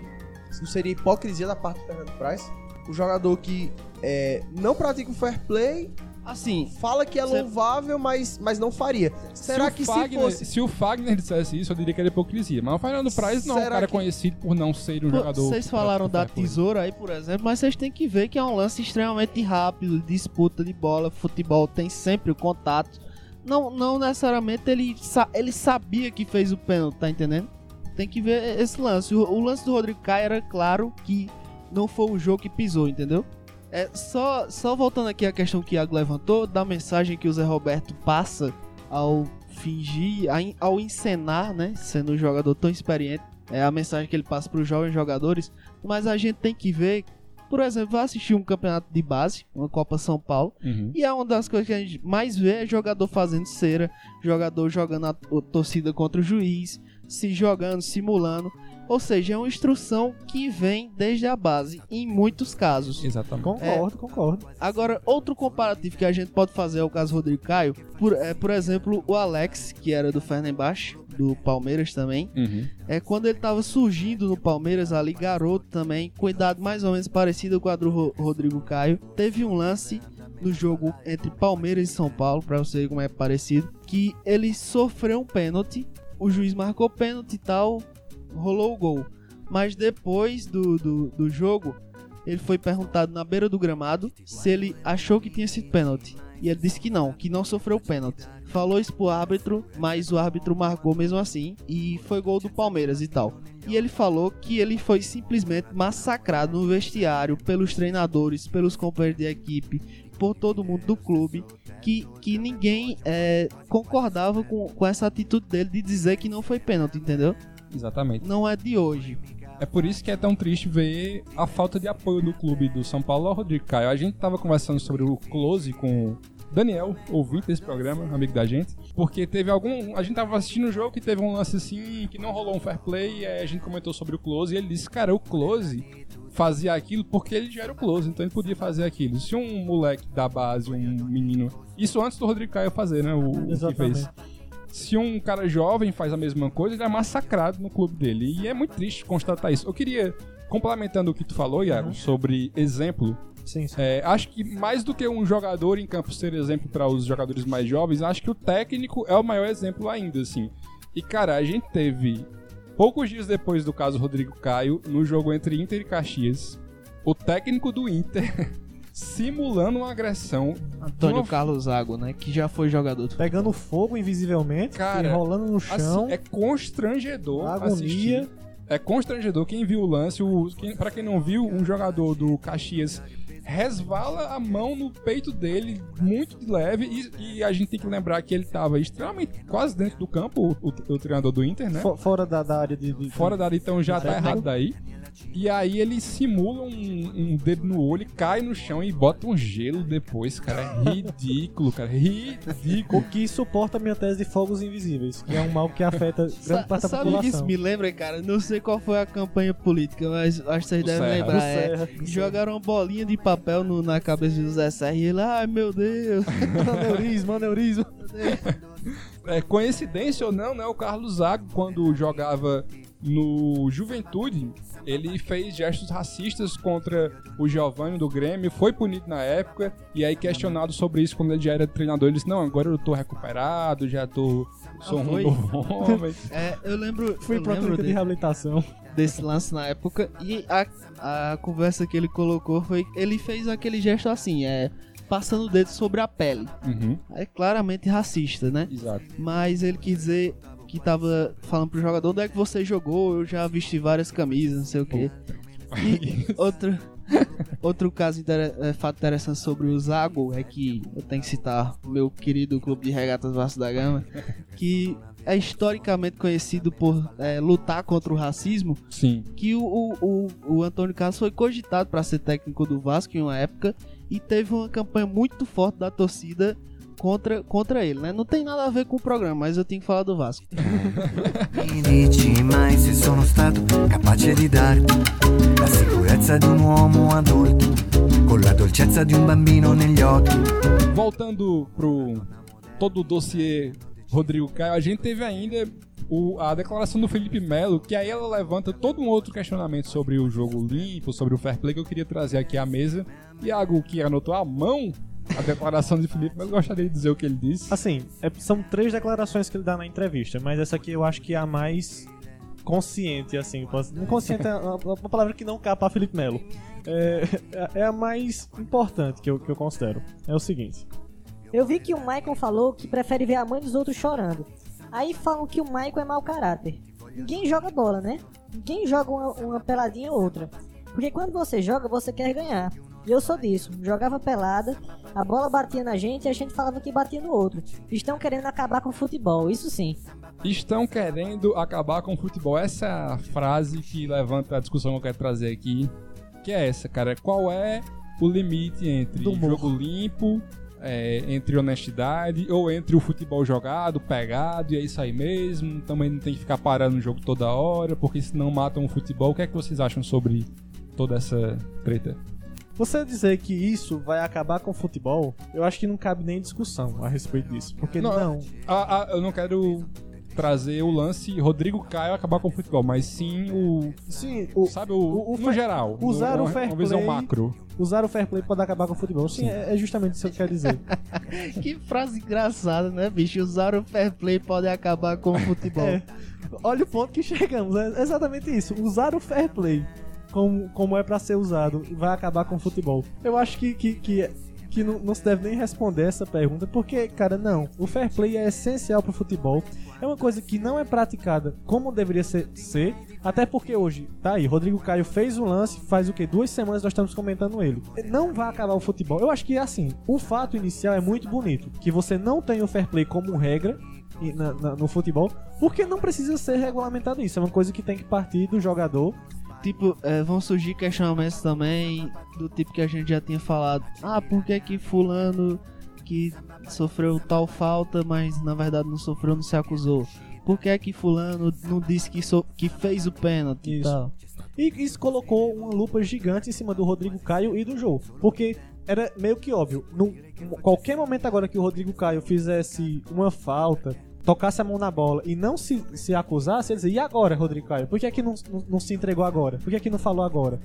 não seria hipocrisia da parte do Fernando Praz? O jogador que é, não pratica o fair play, Assim, fala que é louvável, mas, mas não faria. Será se que Fagner, se fosse... se o Fagner dissesse isso, eu diria que era hipocrisia. Mas o Fernando Praz não, é um cara que- conhecido por não ser um Pô, jogador. Vocês falaram da tesoura aí, por exemplo, mas vocês têm que ver que é um lance extremamente rápido, disputa de bola, futebol tem sempre o contato. Não, não necessariamente ele, sa- ele sabia que fez o pênalti, tá entendendo? Tem que ver esse lance. O, o lance do Rodrigo Caio era claro que não foi o jogo que pisou, entendeu? É, só, só voltando aqui à questão que o Iago levantou, da mensagem que o Zé Roberto passa ao fingir, ao encenar, né? Sendo um jogador tão experiente, é a mensagem que ele passa para os jovens jogadores. Mas a gente tem que ver, por exemplo, vai assistir um campeonato de base, uma Copa São Paulo, Uhum. e é uma das coisas que a gente mais vê é jogador fazendo cera, jogador jogando a torcida contra o juiz, se jogando, simulando. Ou seja, é uma instrução que vem desde a base, em muitos casos. Exatamente. Concordo, concordo. Agora, outro comparativo que a gente pode fazer é o caso Rodrigo Caio. Por, é, por exemplo, o Alex, que era do Fernandes, do Palmeiras também. Uhum. É quando ele tava surgindo no Palmeiras ali, garoto também, com idade mais ou menos parecida com a do Ro- Rodrigo Caio. Teve um lance no jogo entre Palmeiras e São Paulo, pra você ver como é parecido, que ele sofreu um pênalti, o juiz marcou pênalti e tal, rolou o gol. Mas depois do, do, do jogo, ele foi perguntado na beira do gramado se ele achou que tinha sido pênalti. E ele disse que não, que não sofreu pênalti. Falou isso pro árbitro, mas o árbitro marcou mesmo assim e foi gol do Palmeiras e tal. E ele falou que ele foi simplesmente massacrado no vestiário pelos treinadores, pelos companheiros de equipe, por todo mundo do clube, que, que ninguém é, concordava com, com essa atitude dele de dizer que não foi pênalti, entendeu? Exatamente. Não é de hoje. É por isso que é tão triste ver a falta de apoio do clube do São Paulo ao Rodrigo Caio. A gente tava conversando sobre o Close com o Daniel, ouvinte desse programa, amigo da gente, porque teve algum. A gente tava assistindo um jogo que teve um lance assim, que não rolou um fair play, e aí a gente comentou sobre o Close e ele disse: Cara, o Close fazia aquilo porque ele já era o Close, então ele podia fazer aquilo. Se um moleque da base, um menino. Isso antes do Rodrigo Caio fazer, né? O, o que fez. Se um cara jovem faz a mesma coisa, ele é massacrado no clube dele. E é muito triste constatar isso. Eu queria, complementando o que tu falou, Iago, sobre exemplo, Sim, sim. é, acho que mais do que um jogador em campo ser exemplo para os jogadores mais jovens, acho que o técnico é o maior exemplo ainda, assim. E, cara, a gente teve, poucos dias depois do caso Rodrigo Caio, no jogo entre Inter e Caxias, o técnico do Inter simulando uma agressão. Antônio uma- Carlos Zago, né? Que já foi jogador do Pegando fogo invisivelmente, Cara, e rolando no chão, Assim, é constrangedor agonia. assistir. É constrangedor. Quem viu o lance, o, quem, pra quem não viu, um jogador do Caxias resvala a mão no peito dele, muito de leve, e, e a gente tem que lembrar que ele tava extremamente quase dentro do campo, o, o, o treinador do Inter, né? fo- fora da, da área de, de- Fora dali, então já tá errado daí. E aí ele simula um, um dedo no olho, cai no chão e bota um gelo depois, cara. É ridículo, cara. Ridículo. O que suporta a minha tese de fogos invisíveis, que é um mal que afeta grande parte da sabe o que isso população. me lembra, cara? Não sei qual foi a campanha política, mas acho que vocês devem Serra. lembrar. É. Jogaram uma bolinha de papel no- na cabeça do Zé Serra e ele, ai meu Deus. aneurisma, aneurisma. É, coincidência ou não, né? O Carlos Zago, quando jogava no Juventude, ele fez gestos racistas contra o Giovanni do Grêmio, foi punido na época, e aí questionado sobre isso quando ele já era treinador, ele disse, não, agora eu tô recuperado, já tô... Sou Ah, um novo homem. É, eu lembro, Fui eu pra lembro de de- reabilitação. desse lance na época e a, a conversa que ele colocou foi ele fez aquele gesto assim, é passando o dedo sobre a pele. Uhum, É claramente racista, né? exato. Mas ele quis dizer que tava falando pro jogador onde é que você jogou, eu já vesti várias camisas, não sei o quê. E outro, outro caso inter- é, fato interessante sobre o Zago é que eu tenho que citar o meu querido clube de regatas Vasco da Gama, que é historicamente conhecido por é, lutar contra o racismo, Sim. que o, o, o, o Antônio Carlos foi cogitado para ser técnico do Vasco em uma época e teve uma campanha muito forte da torcida contra, contra ele, né? Não tem nada a ver com o programa, mas eu tenho que falar do Vasco. Voltando pro todo o dossiê Rodrigo Caio, a gente teve ainda o- a declaração do Felipe Melo, que aí ela levanta todo um outro questionamento sobre o jogo limpo, sobre o fair play que eu queria trazer aqui à mesa. Iago, que anotou à mão a declaração de Felipe Melo, gostaria de dizer o que ele disse. Assim, é- são três declarações que ele dá na entrevista, mas essa aqui eu acho que é a mais consciente, assim. Inconsciente é uma, uma palavra que não capa a Felipe Melo. É, é a mais importante que eu, que eu considero. É o seguinte. Eu vi que o Michael falou que prefere ver a mãe dos outros chorando. Aí falam que o Michael é mau caráter. Ninguém joga bola, né? Ninguém joga uma, uma peladinha ou outra. Porque quando você joga, você quer ganhar. E eu sou disso. Jogava pelada, a bola batia na gente e a gente falava que batia no outro. Estão querendo acabar com o futebol, isso sim. Estão querendo acabar com o futebol. Essa é a frase que levanta a discussão que eu quero trazer aqui. Que é essa, cara. Qual é o limite entre jogo limpo, é, entre honestidade, ou entre o futebol jogado, pegado, e é isso aí mesmo. Também não tem que ficar parando o jogo toda hora, porque senão matam o futebol. O que é que vocês acham sobre toda essa treta? Você dizer que isso vai acabar com o futebol, eu acho que não cabe nem discussão a respeito disso. Porque Não, não. Ah, ah, eu não quero trazer o lance Rodrigo Caio acabar com o futebol, mas sim o. Sim, o, Sabe, o, o- o no geral. usar uma, o fair uma play- macro. usar o fair play pode acabar com o futebol. Sim, é, é justamente isso que eu quero dizer. Que frase engraçada, né, bicho? Usar o fair play pode acabar com o futebol. É. Olha o ponto que chegamos, é exatamente isso. Usar o fair play como, como é pra ser usado vai acabar com o futebol. Eu acho que, que, que, que não, não se deve nem responder essa pergunta, porque, cara, não. O fair play é essencial pro futebol. É uma coisa que não é praticada como deveria ser, ser até porque hoje, tá aí, Rodrigo Caio fez um lance, faz o quê? Duas semanas nós estamos comentando ele. Não vai acabar o futebol. Eu acho que, assim, o fato inicial é muito bonito, que você não tem o fair play como regra, na- na- no futebol, porque não precisa ser regulamentado isso. É uma coisa que tem que partir do jogador. Tipo, é, vão surgir questionamentos também do tipo que a gente já tinha falado. Ah, por que que fulano que sofreu tal falta, mas na verdade não sofreu, não se acusou? Por que que fulano não disse que, so- que fez o pênalti e Isso. tal? E isso colocou uma lupa gigante em cima do Rodrigo Caio e do jogo. Porque era meio que óbvio. Num, qualquer momento agora que o Rodrigo Caio fizesse uma falta, tocasse a mão na bola e não se, se acusasse, ele dizia, e agora, Rodrigo Caio? Por que, é que não, não, não se entregou agora? Por que, é que não falou agora?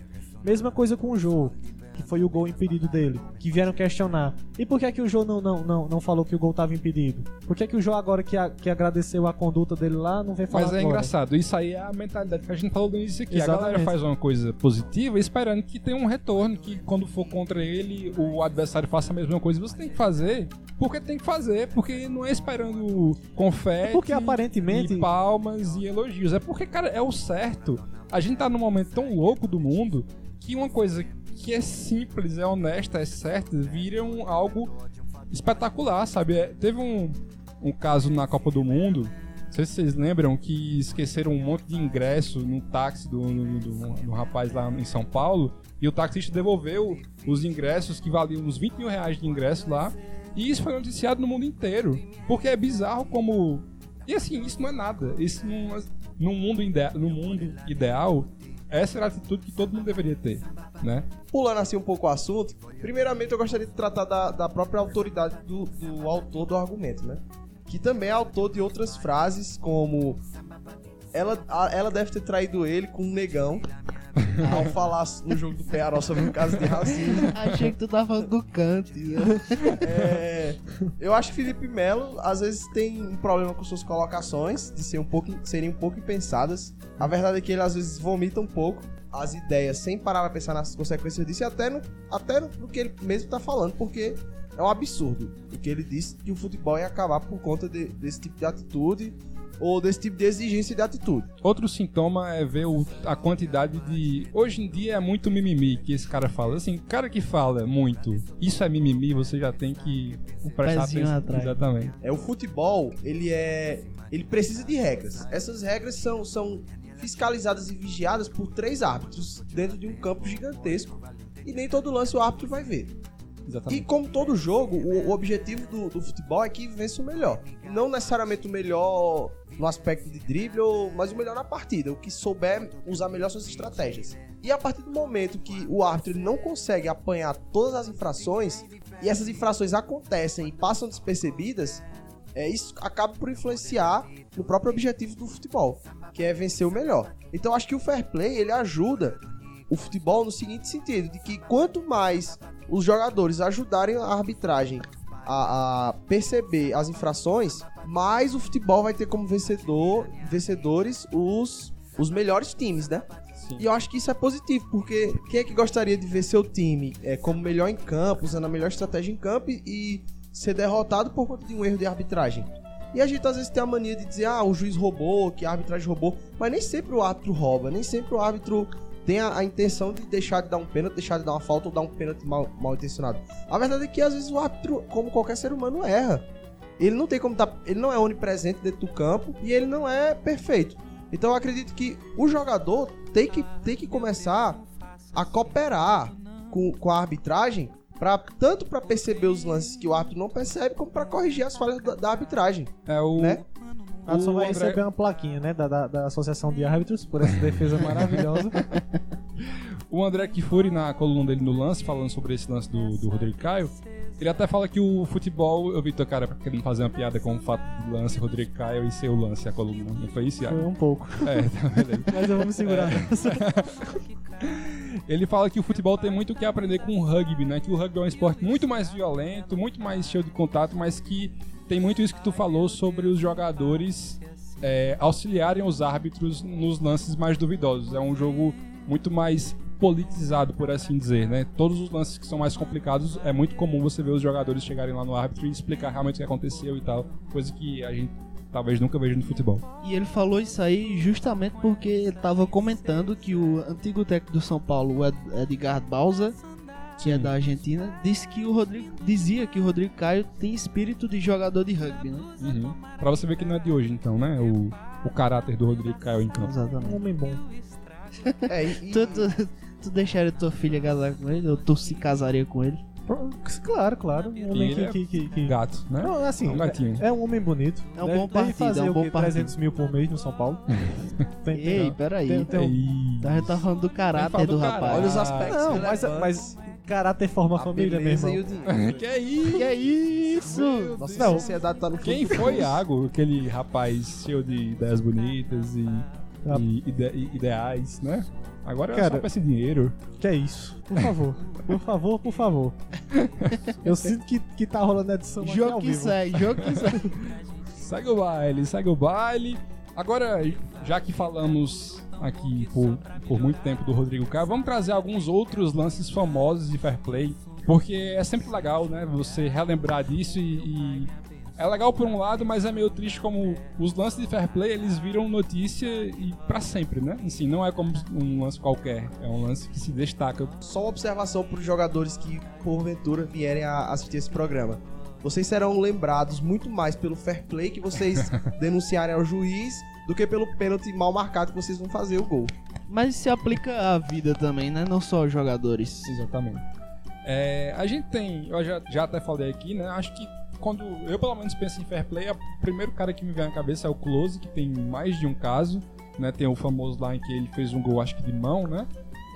Mesma coisa com o jogo. Que foi o gol impedido dele. Que vieram questionar. E por que, é que o Jô não, não, não, não falou que o gol estava impedido? Por que, é que o Jô, agora que, a- que agradeceu a conduta dele lá, não veio falar Mas é agora? engraçado, isso aí é a mentalidade que a gente falou no início aqui. A galera Exatamente. faz uma coisa positiva esperando que tenha um retorno, que quando for contra ele, o adversário faça a mesma coisa. Você tem que fazer porque tem que fazer, porque não é esperando confete, É porque aparentemente- e palmas e elogios. É porque, cara, é o certo. A gente tá num momento tão louco do mundo que uma coisa que é simples, é honesta, é certa, vira um, algo espetacular, sabe? É, teve um, um caso na Copa do Mundo, não sei se vocês lembram, que esqueceram um monte de ingresso no táxi do, do, do- do rapaz lá em São Paulo, e o taxista devolveu os ingressos que valiam uns 20 mil reais de ingresso lá, e isso foi noticiado no mundo inteiro. Porque é bizarro como. E assim, isso não é nada. Isso não, no, mundo ide... no mundo ideal, essa era a atitude que todo mundo deveria ter, né? Pulando assim um pouco o assunto, primeiramente eu gostaria de tratar da, da própria autoridade do, do autor do argumento, né? Que também é autor de outras frases, como ela, a- ela deve ter traído ele com um negão ao falar no jogo do Penharol sobre um caso de racismo. Achei que tu tava falando do Kant. né? É, eu acho que Felipe Melo às vezes tem um problema com suas colocações, de ser um pouco, serem um pouco impensadas. A verdade é que ele às vezes vomita um pouco as ideias sem parar pra pensar nas consequências disso e até no, até no, no que ele mesmo tá falando, porque é um absurdo o que ele disse que o futebol ia acabar por conta de- desse tipo de atitude ou desse tipo de exigência de atitude. Outro sintoma é ver o- a quantidade de. Hoje em dia é muito mimimi que esse cara fala. Assim, o cara que fala muito, isso é mimimi, você já tem que prestar Pezinho atenção. atrás. Exatamente. É o futebol, ele é, ele precisa de regras. Essas regras são, são fiscalizadas e vigiadas por três árbitros dentro de um campo gigantesco e nem todo lance o árbitro vai ver. E Exatamente. como todo jogo, o, o objetivo do, do futebol é que vença o melhor. Não necessariamente o melhor no aspecto de drible, ou- mas o melhor na partida, o que souber usar melhor suas estratégias. E a partir do momento que o árbitro não consegue apanhar todas as infrações, e essas infrações acontecem e passam despercebidas, é, isso acaba por influenciar no próprio objetivo do futebol, que é vencer o melhor. Então acho que o fair play ele ajuda o futebol no seguinte sentido, de que quanto mais os jogadores ajudarem a arbitragem a, a perceber as infrações, mais o futebol vai ter como vencedor, vencedores os, os melhores times, né? Sim. E eu acho que isso é positivo, porque quem é que gostaria de ver seu time é, como melhor em campo, usando a melhor estratégia em campo e, e ser derrotado por conta de um erro de arbitragem? E a gente às vezes tem a mania de dizer, ah, o juiz roubou, que a arbitragem roubou, mas nem sempre o árbitro rouba, nem sempre o árbitro tem a, a intenção de deixar de dar um pênalti, deixar de dar uma falta ou dar um pênalti mal, mal intencionado. A verdade é que às vezes o árbitro, como qualquer ser humano, erra. Ele não tem como tá, ele não é onipresente dentro do campo e ele não é perfeito. Então eu acredito que o jogador tem que, tem que começar a cooperar com, com a arbitragem Pra, tanto para perceber os lances que o árbitro não percebe, como para corrigir as falhas da, da arbitragem. É o. Né? Adson vai André- receber uma plaquinha, né? Da, da, da Associação de Árbitros por essa defesa maravilhosa. O André Kifuri, na coluna dele no lance, falando sobre esse lance do, do Rodrigo Caio, ele até fala que o futebol. Eu vi teu cara querendo fazer uma piada com o fato do lance Rodrigo Caio e ser o lance, a coluna. Não foi isso, Iago? Foi um pouco. É, tá beleza. Mas eu vou me segurar nessa. Ele fala que o futebol tem muito o que aprender com o rugby, né? Que o rugby é um esporte muito mais violento, muito mais cheio de contato, mas que tem muito isso que tu falou sobre os jogadores é, auxiliarem os árbitros nos lances mais duvidosos. É um jogo muito mais politizado, por assim dizer, né? Todos os lances que são mais complicados, é muito comum você ver os jogadores chegarem lá no árbitro e explicar realmente o que aconteceu e tal, coisa que a gente talvez nunca veja no futebol. E ele falou isso aí justamente porque ele tava comentando que o antigo técnico do São Paulo, o Ed- Edgar Bausa, que é da Argentina, disse que o Rodrigo dizia que o Rodrigo Caio tem espírito de jogador de rugby, né? Uhum. Pra você ver que não é de hoje, então, né? O, o caráter do Rodrigo Caio em campo. Exatamente. Um homem bom. É, e, Tu, tu, tu deixaria tua filha casar com ele ou tu se casaria com ele? Claro, claro. Um homem que, é que, que, que- Gato, né? Não, assim, É um gatinho. É, é um homem bonito. É um Deve- bom deve partido, fazer é um o bom quê? partido. 300 mil por mês no São Paulo. tem, tem- Ei, peraí. tem- tem um-. A gente tá falando do caráter fala do, do rapaz. caráter. olha os aspectos Não, mas, mas caráter forma a família, meu beleza irmão. e o dinheiro. que é isso? Que é isso? Nossa Não. sociedade tá no Quem foi. Iago? Aquele rapaz cheio de ideias bonitas e, Ah. e ide- e ideais, né? Agora é só pra esse dinheiro. Que é isso? Por favor. Por favor, por favor. Eu sinto que, que tá rolando a edição Jogo que segue, jogo que segue. Segue o baile, segue o baile. Agora, já que falamos aqui por, por muito tempo do Rodrigo Caio, vamos trazer alguns outros lances famosos de fair play. Porque é sempre legal, né? Você relembrar disso e, e é legal por um lado, mas é meio triste como os lances de fair play eles viram notícia e pra sempre, né? Assim, não é como um lance qualquer, é um lance que se destaca. Só uma observação para os jogadores que, porventura, vierem a assistir esse programa. Vocês serão lembrados muito mais pelo fair play que vocês denunciarem ao juiz do que pelo pênalti mal marcado que vocês vão fazer o gol. Mas isso se aplica à vida também, né? Não só aos jogadores. Exatamente. É, a gente tem, eu já, já até falei aqui, né? Acho que quando eu pelo menos penso em fair play, o primeiro cara que me vem à cabeça é o Close, que tem mais de um caso, né? Tem o famoso lá em que ele fez um gol, acho que de mão, né?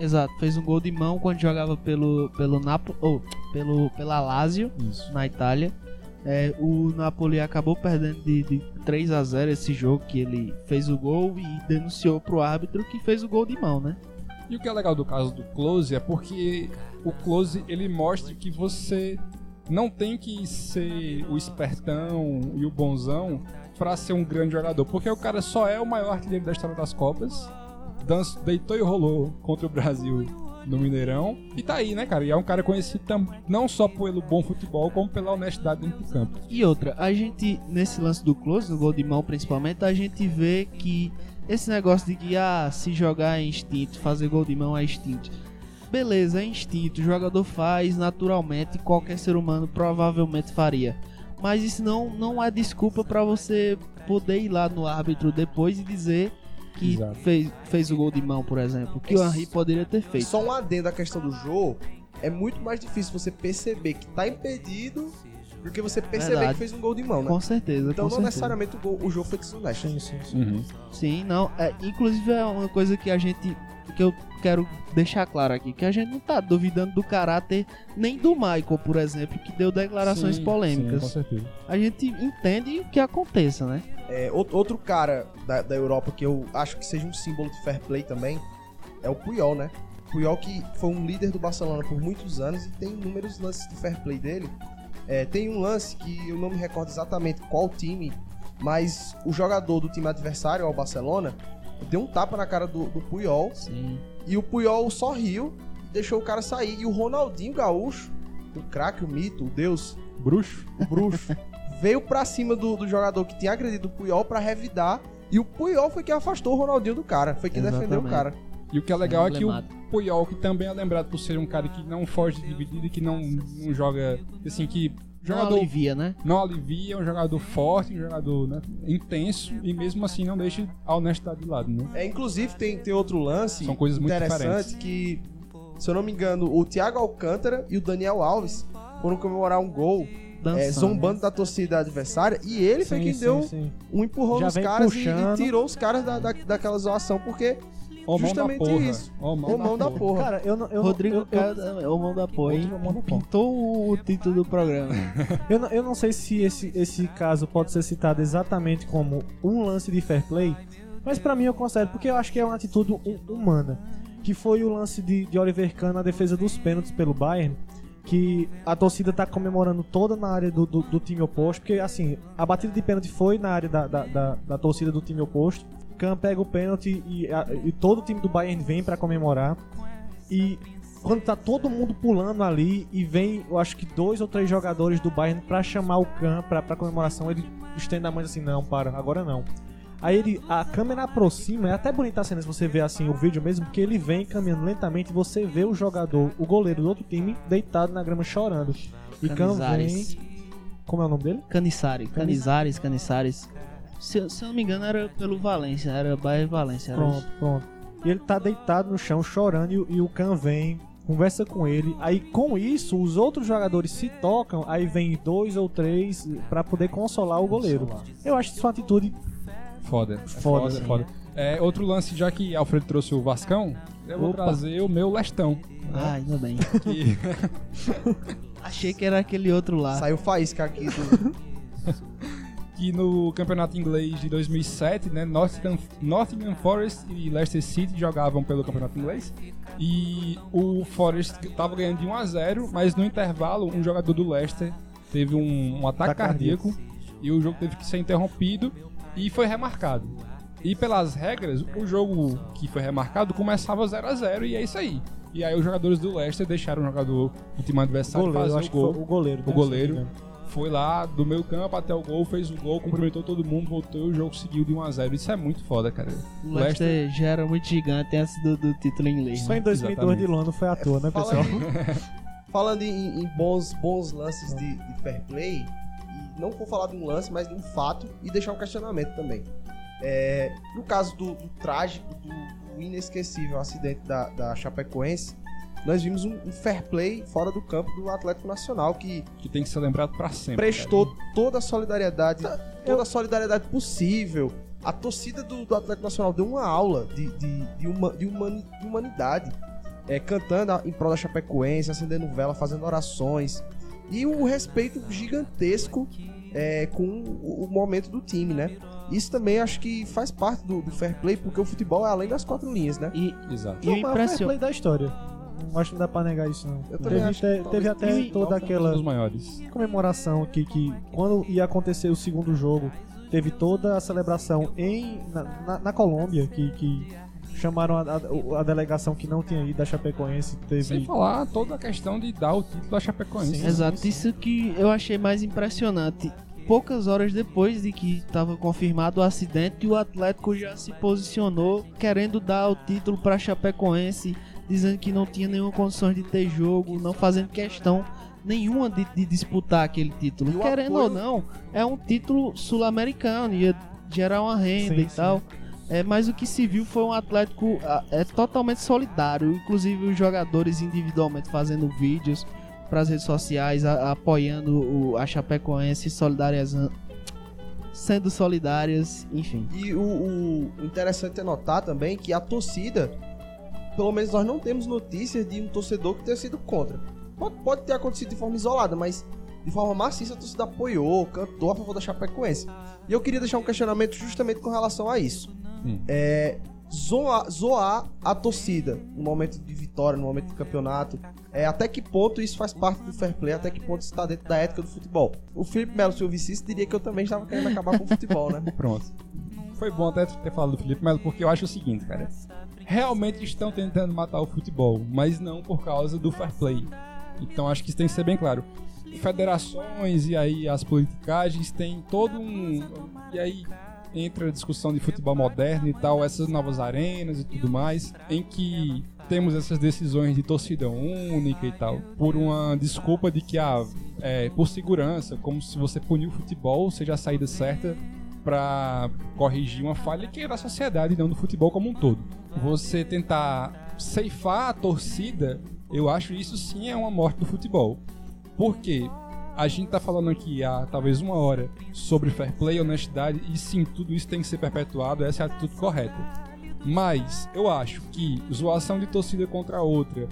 Exato, fez um gol de mão quando jogava pelo pelo Napo, ou pelo pela Lazio Isso. na Itália. É, o Napoli acabou perdendo de, de 3 a 0 esse jogo que ele fez o gol e denunciou pro árbitro que fez o gol de mão, né? E o que é legal do caso do Close é porque o Close ele mostra que você não tem que ser o espertão e o bonzão pra ser um grande jogador, porque o cara só é o maior artilheiro da história das Copas, deitou e rolou contra o Brasil no Mineirão, e tá aí, né, cara? E é um cara conhecido não só pelo bom futebol, como pela honestidade dentro do campo. E outra, a gente, nesse lance do close, no gol de mão principalmente, a gente vê que esse negócio de que, ah, se jogar é instinto, fazer gol de mão é instinto. Beleza, é instinto, o jogador faz naturalmente, qualquer ser humano provavelmente faria. Mas isso não, não é desculpa pra você poder ir lá no árbitro depois e dizer que Exato. fez, fez o gol de mão, por exemplo, que o Henry poderia ter feito. Só um adendo à questão do jogo, é muito mais difícil você perceber que tá impedido do que você perceber Verdade. que fez um gol de mão, né? Com certeza, Então com não certeza. necessariamente o, gol- o jogo foi desonesto. Sim, sim, sim. Sim, não. É, inclusive é uma coisa que a gente. que eu quero deixar claro aqui, que a gente não tá duvidando do caráter nem do Michael, por exemplo, que deu declarações Sim, polêmicas. Sim, com certeza. a gente entende que aconteça, né? É, out- outro cara da, da Europa que eu acho que seja um símbolo de fair play também é o Puyol, né? Puyol que foi um líder do Barcelona por muitos anos e tem inúmeros lances de fair play dele. É, tem um lance que eu não me recordo exatamente qual time, mas o jogador do time adversário ao Barcelona deu um tapa na cara do, do Puyol Sim. e o Puyol só riu e deixou o cara sair. E o Ronaldinho Gaúcho, o craque, o mito, o deus, Bruxo? o bruxo, veio pra cima do, do jogador que tinha agredido o Puyol pra revidar. E o Puyol foi quem afastou o Ronaldinho do cara. Foi quem defendeu o Exatamente. cara. E o que é legal é, que o. Puyol, que também é lembrado por ser um cara que não foge de dividida e que não, não joga, assim, que Não jogador alivia, né? não alivia, é um jogador forte, um jogador né, intenso e mesmo assim não deixa a honestidade de lado, né? É, inclusive tem, tem outro lance São coisas muito interessante diferentes. que, se eu não me engano, o Thiago Alcântara e o Daniel Alves foram comemorar um gol Dançando, é, zombando da torcida adversária e ele foi Sim, quem sim, deu sim. um empurrão Já nos caras e- e, tirou os caras da, da, daquela zoação, porque mão da justamente porra. isso. Ó, O mão da porra. Cara, eu não. Eu, Rodrigo eu, eu, Cada é o mão da porra, hein? Mão da porra. Pintou o título do programa. Eu não, eu não sei se esse, esse caso pode ser citado exatamente como um lance de fair play, mas pra mim eu considero, porque eu acho que é uma atitude hu- humana. Que foi o lance de, de Oliver Kahn na defesa dos pênaltis pelo Bayern, que a torcida tá comemorando toda na área do, do, do time oposto, porque assim, a batida de pênalti foi na área da, da, da, da torcida do time oposto. Kahn pega o pênalti e, a- e todo o time do Bayern vem pra comemorar. E quando tá todo mundo pulando ali e vem, eu acho que dois ou três jogadores do Bayern pra chamar o Kahn pra, pra comemoração, ele estende a mão assim, não, para, agora não. Aí ele, a câmera aproxima, é até bonita a cena se você ver assim o vídeo mesmo, porque ele vem caminhando lentamente e você vê o jogador, o goleiro do outro time, deitado na grama chorando. E Canizares. vem... Como é o nome dele? Canissari, Canizares, Canizares. Se, se eu não me engano, era pelo Valência, era Bayern Valência. Era Pronto, pronto. E ele tá deitado no chão chorando e, o- e o Khan vem, conversa com ele. Aí com isso, os outros jogadores se tocam, aí vem dois ou três pra poder consolar o goleiro. Eu acho isso uma atitude Foda. É Foda, foda, sim. foda. É, outro lance, já que Alfredo trouxe o Vascão, eu vou Opa. trazer o meu Lestão. Ah, ainda bem. Que- Achei que era aquele outro lá. Saiu faísca aqui do. que no campeonato inglês de 2007, né, Nottingham, Nottingham Forest e Leicester City jogavam pelo campeonato inglês. E o Forest estava ganhando de 1 a 0, mas no intervalo um jogador do Leicester teve um, um ataque Ataque cardíaco. cardíaco e o jogo teve que ser interrompido e foi remarcado. E pelas regras, o jogo que foi remarcado começava 0 a 0 e é isso aí. E aí os jogadores do Leicester deixaram o jogador do time adversário goleiro, fazer acho o que gol foi o goleiro. o né, goleiro foi lá do meio campo até o gol, fez o gol, cumprimentou todo mundo, voltou e o jogo seguiu de 1 a 0 Isso é muito foda, cara. O Leicester já era muito gigante antes do, do título inglês. Só né? em 2002 de. Londres foi à toa, né, pessoal? Falando em, em bons, bons lances de, de fair play, não vou falar de um lance, mas de um fato e deixar um questionamento também. É, no caso do, do trágico, do, do inesquecível acidente da, da Chapecoense, nós vimos um, um fair play fora do campo do Atlético Nacional que Que tem que ser lembrado pra sempre. prestou toda a solidariedade, toda a solidariedade possível. A torcida do, do Atlético Nacional deu uma aula de, de, de, uma, de, humani- de humanidade, é, cantando em prol da Chapecoense, acendendo vela, fazendo orações. E um respeito gigantesco é, com o, o momento do time, né? Isso também acho que faz parte do, do fair play, porque o futebol é além das quatro linhas, né? E. Exato. e o mas foi a impression... play da história. Não acho que não dá pra negar isso, não. Eu também Teve, acho te- que teve até E- toda aquela comemoração aqui que quando ia acontecer o segundo jogo, teve toda a celebração em na, na- na Colômbia, que, que chamaram a, a- a delegação que não tinha ido da Chapecoense, teve Sem falar toda a questão de dar o título à Chapecoense. Sim. Exato, isso que eu achei mais impressionante. Poucas horas depois de que estava confirmado o acidente, o Atlético já se posicionou querendo dar o título para Chapecoense, dizendo que não tinha nenhuma condição de ter jogo, não fazendo questão nenhuma de, de disputar aquele título. E Querendo apoio- ou não, é um título sul-americano, ia gerar uma renda Sim, e sim. É, mas o que se viu foi um Atlético ah, é totalmente solidário, inclusive os jogadores individualmente fazendo vídeos para as redes sociais, a- apoiando o, a Chapecoense, solidarizando, sendo solidárias, enfim. E o, o interessante é notar também que a torcida, pelo menos nós não temos notícias de um torcedor que tenha sido contra. Pode, pode ter acontecido de forma isolada, mas de forma maciça a torcida apoiou, cantou a favor da Chapecoense. E eu queria deixar um questionamento justamente com relação a isso. Hum. É, zoar, zoar a torcida no momento de vitória, no momento de campeonato. É, até que ponto isso faz parte do fair play, até que ponto isso está dentro da ética do futebol. O Felipe Melo, se eu visse isso, diria que eu também estava querendo acabar com o futebol, né? Pronto. Foi bom até ter falado do Felipe Melo, porque eu acho o seguinte, cara. Realmente estão tentando matar o futebol, mas não por causa do fair play. Então acho que isso tem que ser bem claro. Federações e aí as politicagens têm todo um. E aí entra a discussão de futebol moderno e tal, essas novas arenas e tudo mais, em que temos essas decisões de torcida única e tal, por uma desculpa de que, ah, é, por segurança, como se você punir o futebol, seja a saída certa para corrigir uma falha que é da sociedade, não do futebol como um todo. Você tentar ceifar a torcida, eu acho isso sim é uma morte do futebol. Por quê? A gente tá falando aqui há talvez uma hora sobre fair play honestidade, e sim, tudo isso tem que ser perpetuado, essa é a atitude correta. Mas eu acho que zoação de torcida contra outra,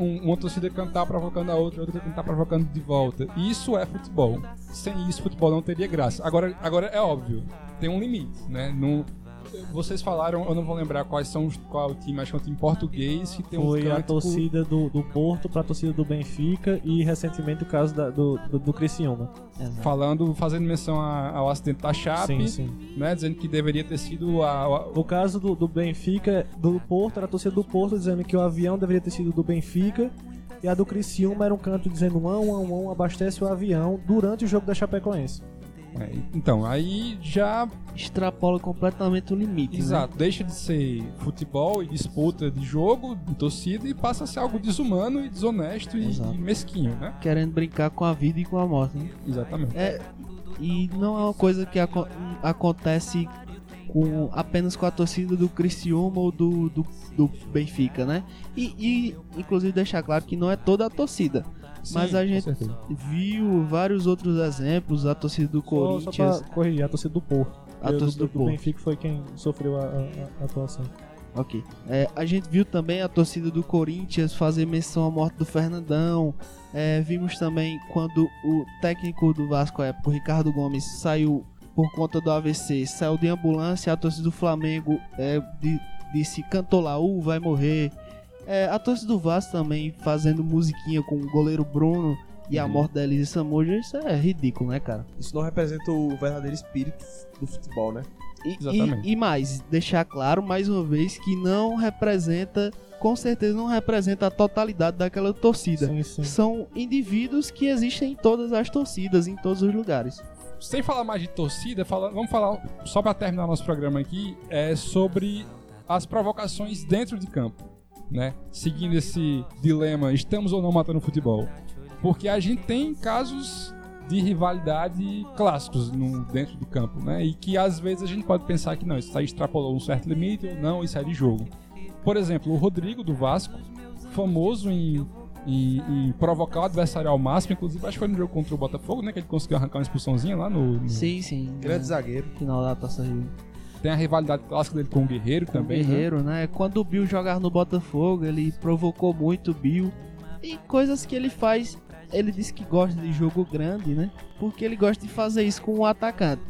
um- uma torcida cantar provocando a outra, outra cantar provocando de volta, isso é futebol. Sem isso, futebol não teria graça. Agora, agora é óbvio, tem um limite, né? Não, vocês falaram, eu não vou lembrar quais são os, qual é o time, acho que é um time português que tem um Foi a cântico- torcida do, do Porto pra torcida do Benfica e recentemente o caso da- do, do, do Criciúma. falando, fazendo menção a- ao acidente da Chape, Sim, sim. né, dizendo que deveria ter sido a, a- O caso do, do Benfica, do Porto, era a torcida do Porto dizendo que o avião deveria ter sido do Benfica. E a do Criciúma era um canto dizendo um, um, um, abastece o avião durante o jogo da Chapecoense. É, então, aí já Extrapola completamente o limite. né? Exato, deixa de ser futebol e disputa de jogo, de torcida, e passa a ser algo desumano e desonesto e, e mesquinho, né? Querendo brincar com a vida e com a morte. Né? Exatamente. É, e não é uma coisa que aco- acontece com apenas com a torcida do Criciúma ou do, do, do Benfica, né? E, e, inclusive deixar claro que não é toda a torcida. Sim, mas a gente viu vários outros exemplos, a torcida do Só, só Corinthians. pra corrigir, a torcida do Porto. A torcida do Porto. Benfica foi quem sofreu a, a- a atuação. Ok. É, a gente viu também a torcida do Corinthians fazer menção à morte do Fernandão. É, vimos também quando o técnico do Vasco, à época, o Ricardo Gomes, saiu por conta do AVC, saiu de ambulância. A torcida do Flamengo é, di- disse: cantou Laú, vai morrer. É, a torcida do Vasco também fazendo musiquinha com o goleiro Bruno e a morte da Elise Samoja. Isso é ridículo, né, cara? Isso não representa o verdadeiro espírito do futebol, né? E, Exatamente. e- e mais, deixar claro mais uma vez que não representa, com certeza não representa a totalidade daquela torcida. Sim, sim. São indivíduos que existem em todas as torcidas, em todos os lugares. Sem falar mais de torcida, fala- vamos falar, só pra terminar nosso programa aqui, é sobre as provocações dentro de campo, né? Seguindo esse dilema, estamos ou não matando o futebol? Porque a gente tem casos de rivalidade clássicos no, dentro de campo, né? E que às vezes a gente pode pensar que não, isso aí extrapolou um certo limite ou não, isso é de jogo. Por exemplo, o Rodrigo do Vasco, famoso em, em- em provocar o adversário ao máximo, inclusive acho que foi no jogo contra o Botafogo, né? Que ele conseguiu arrancar uma expulsãozinha lá no, no- Sim, sim. Grande né? zagueiro. Final da Taça Rio. Tem a rivalidade clássica dele com o Guerreiro O também. né? Guerreiro, né? Quando o Bill jogava no Botafogo, ele provocou muito o Bill. E coisas que ele faz, ele disse que gosta de jogo grande, né? Porque ele gosta de fazer isso com o atacante.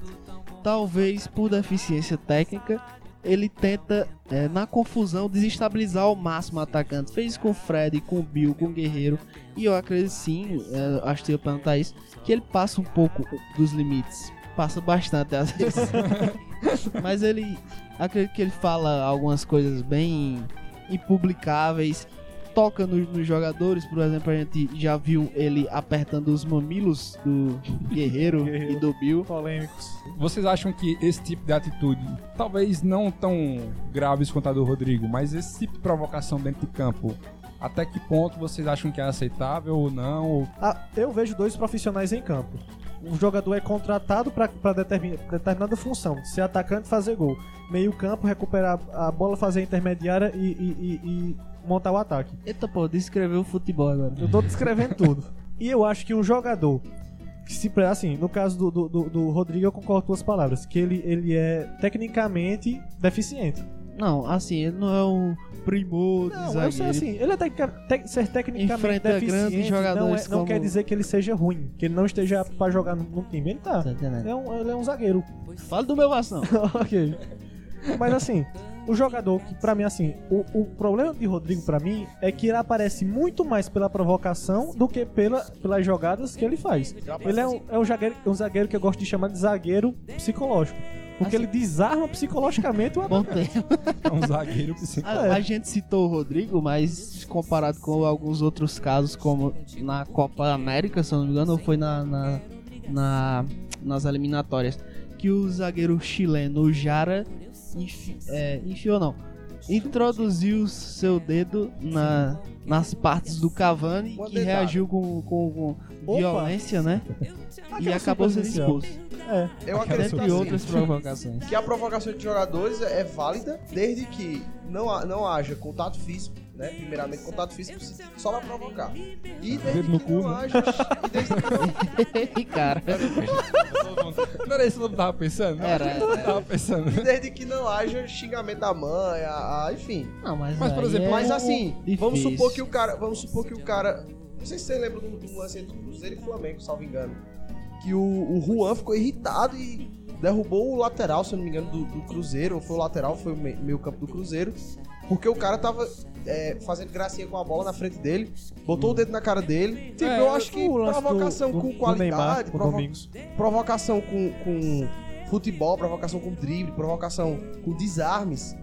Talvez por deficiência técnica, ele tenta, é, na confusão, desestabilizar ao máximo o atacante. Fez isso com o Fred, com o Bill, com o Guerreiro. E eu acredito sim, é, acho que eu ia perguntar isso, que ele passa um pouco dos limites. Passa bastante às vezes. Mas ele. Acredito que ele fala algumas coisas bem impublicáveis. Toca no- nos jogadores, por exemplo, a gente já viu ele apertando os mamilos do Guerreiro e do Bill. Polêmicos. Vocês acham que esse tipo de atitude, talvez não tão graves quanto a do Rodrigo, mas esse tipo de provocação dentro de campo, até que ponto vocês acham que é aceitável ou não? Ou- Ah, eu vejo dois profissionais em campo. O jogador é contratado para determinada função, ser atacante fazer gol. Meio campo, recuperar a bola, fazer a intermediária e, e- e- e montar o ataque. Eita, pô, descreveu o futebol agora. Eu tô descrevendo tudo. E eu acho que um jogador que se assim, no caso do, do, do- do Rodrigo, eu concordo com as palavras, que ele, ele é tecnicamente deficiente. Não, assim, ele não é um primor de Não, eu zagueiro. sei assim, ele é tecnica- tec- ser tecnicamente Enfrenta grandes deficiente não, é, jogadores não como- quer dizer que ele seja ruim, que ele não esteja pra jogar no, no time. Ele tá. É um, ele é um zagueiro. Fala do meu ação. ok. Mas assim, o jogador que, pra mim, assim, o, o problema de Rodrigo, pra mim, é que ele aparece muito mais pela provocação do que pela, pelas jogadas que ele faz. Ele é um, é um, zagueiro, um zagueiro que eu gosto de chamar de zagueiro psicológico. Porque ele desarma psicologicamente o atacante. É um zagueiro psicológico. A, a gente citou o Rodrigo, mas comparado com alguns outros casos, como na Copa América, se eu não me engano, ou foi na, na- na- nas eliminatórias, que o zagueiro chileno o Jara enfi, é, enfiou não. Introduziu seu dedo na, nas partes do Cavani Uma que dedada. reagiu com, com, com violência, né? e acabou sendo expulso. É. Eu acredito Dentre assim, outras provocações. que a provocação de jogadores é válida desde que não, ha- não haja contato físico, né? Primeiramente, contato físico só vai provocar. E desde que cu, não né? haja. E desde, Cara, Não era isso que eu tava pensando? Era, Eu era. tava pensando. e desde que não haja xingamento da mãe, a, a- enfim. não, mas, Mas, por exemplo, é Mas assim, vamos difícil. supor que o cara. Vamos supor que o cara. Não sei se você lembra do, do lance entre Cruzeiro e Flamengo, salvo engano. Que o, o Juan ficou irritado e derrubou o lateral, se eu não me engano, do, do Cruzeiro. Ou foi o lateral, foi o me- meio campo do Cruzeiro. Porque o cara tava é, fazendo gracinha com a bola na frente dele, botou o dedo na cara dele. Tipo, É, eu acho que provocação do, com do, qualidade, provo- Domingos. provocação com, com futebol, provocação com drible, provocação com desarmes,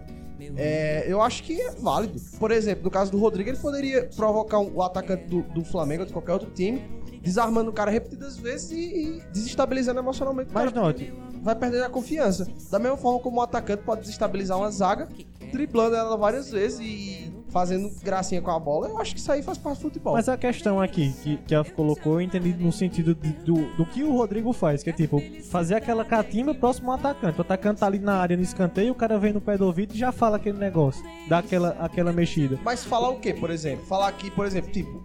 é, eu acho que é válido. Por exemplo, no caso do Rodrigo, ele poderia provocar um- o atacante do, do Flamengo ou de qualquer outro time, desarmando o cara repetidas vezes e, e desestabilizando emocionalmente o Mas note, vai perder a confiança. Da mesma forma como o atacante pode desestabilizar uma zaga, driblando ela várias vezes e fazendo gracinha com a bola, eu acho que isso aí faz parte do futebol. Mas a questão aqui que, que ela colocou, eu entendi no sentido de- do, do que o Rodrigo faz, que é tipo, fazer aquela catimba próximo ao atacante. O atacante tá ali na área no escanteio, o cara vem no pé do ouvido e já fala aquele negócio, dá aquela, aquela mexida. Mas falar o quê, por exemplo? Falar aqui, por exemplo, tipo,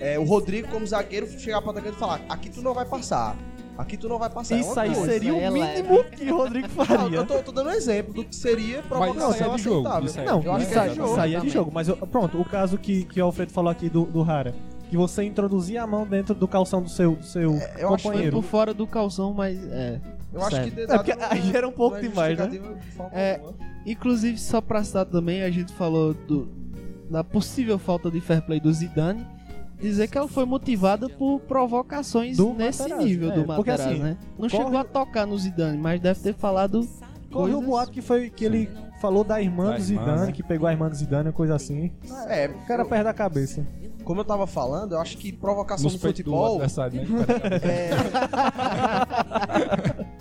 é, o Rodrigo como zagueiro chegar pro atacante e falar, aqui tu não vai passar. Aqui tu não vai passar. É Isso uma aí coisa. seria aí é o mínimo que o Rodrigo Não, faria. eu tô, tô dando um exemplo do que seria Mas provocação isso é de jogo, isso. Não, eu acho isso, que é aí- de jogo. isso aí é de jogo, mas eu- pronto, o caso que, que o Alfredo falou aqui do, do Rara, que você introduzia a mão dentro do calção do seu, do seu É, eu acho Foi companheiro. por fora do calção, mas é. Eu acho que É porque aí era um pouco não é demais, né? É. Inclusive, só pra citar também, a gente falou do, da possível falta de fair play do Zidane. Dizer que ela foi motivada por provocações Do nesse Materazzi, nível é, do porque Materazzi, assim, né? Não corre- chegou a tocar no Zidane, mas deve ter falado Corre o coisas... boato que foi que ele falou da irmã Da do irmã, Zidane, né? que pegou a irmã do Zidane, coisa assim. É, O cara eu- perde a cabeça. como eu tava falando, eu acho que provocação Nos no do futebol. adversário, né?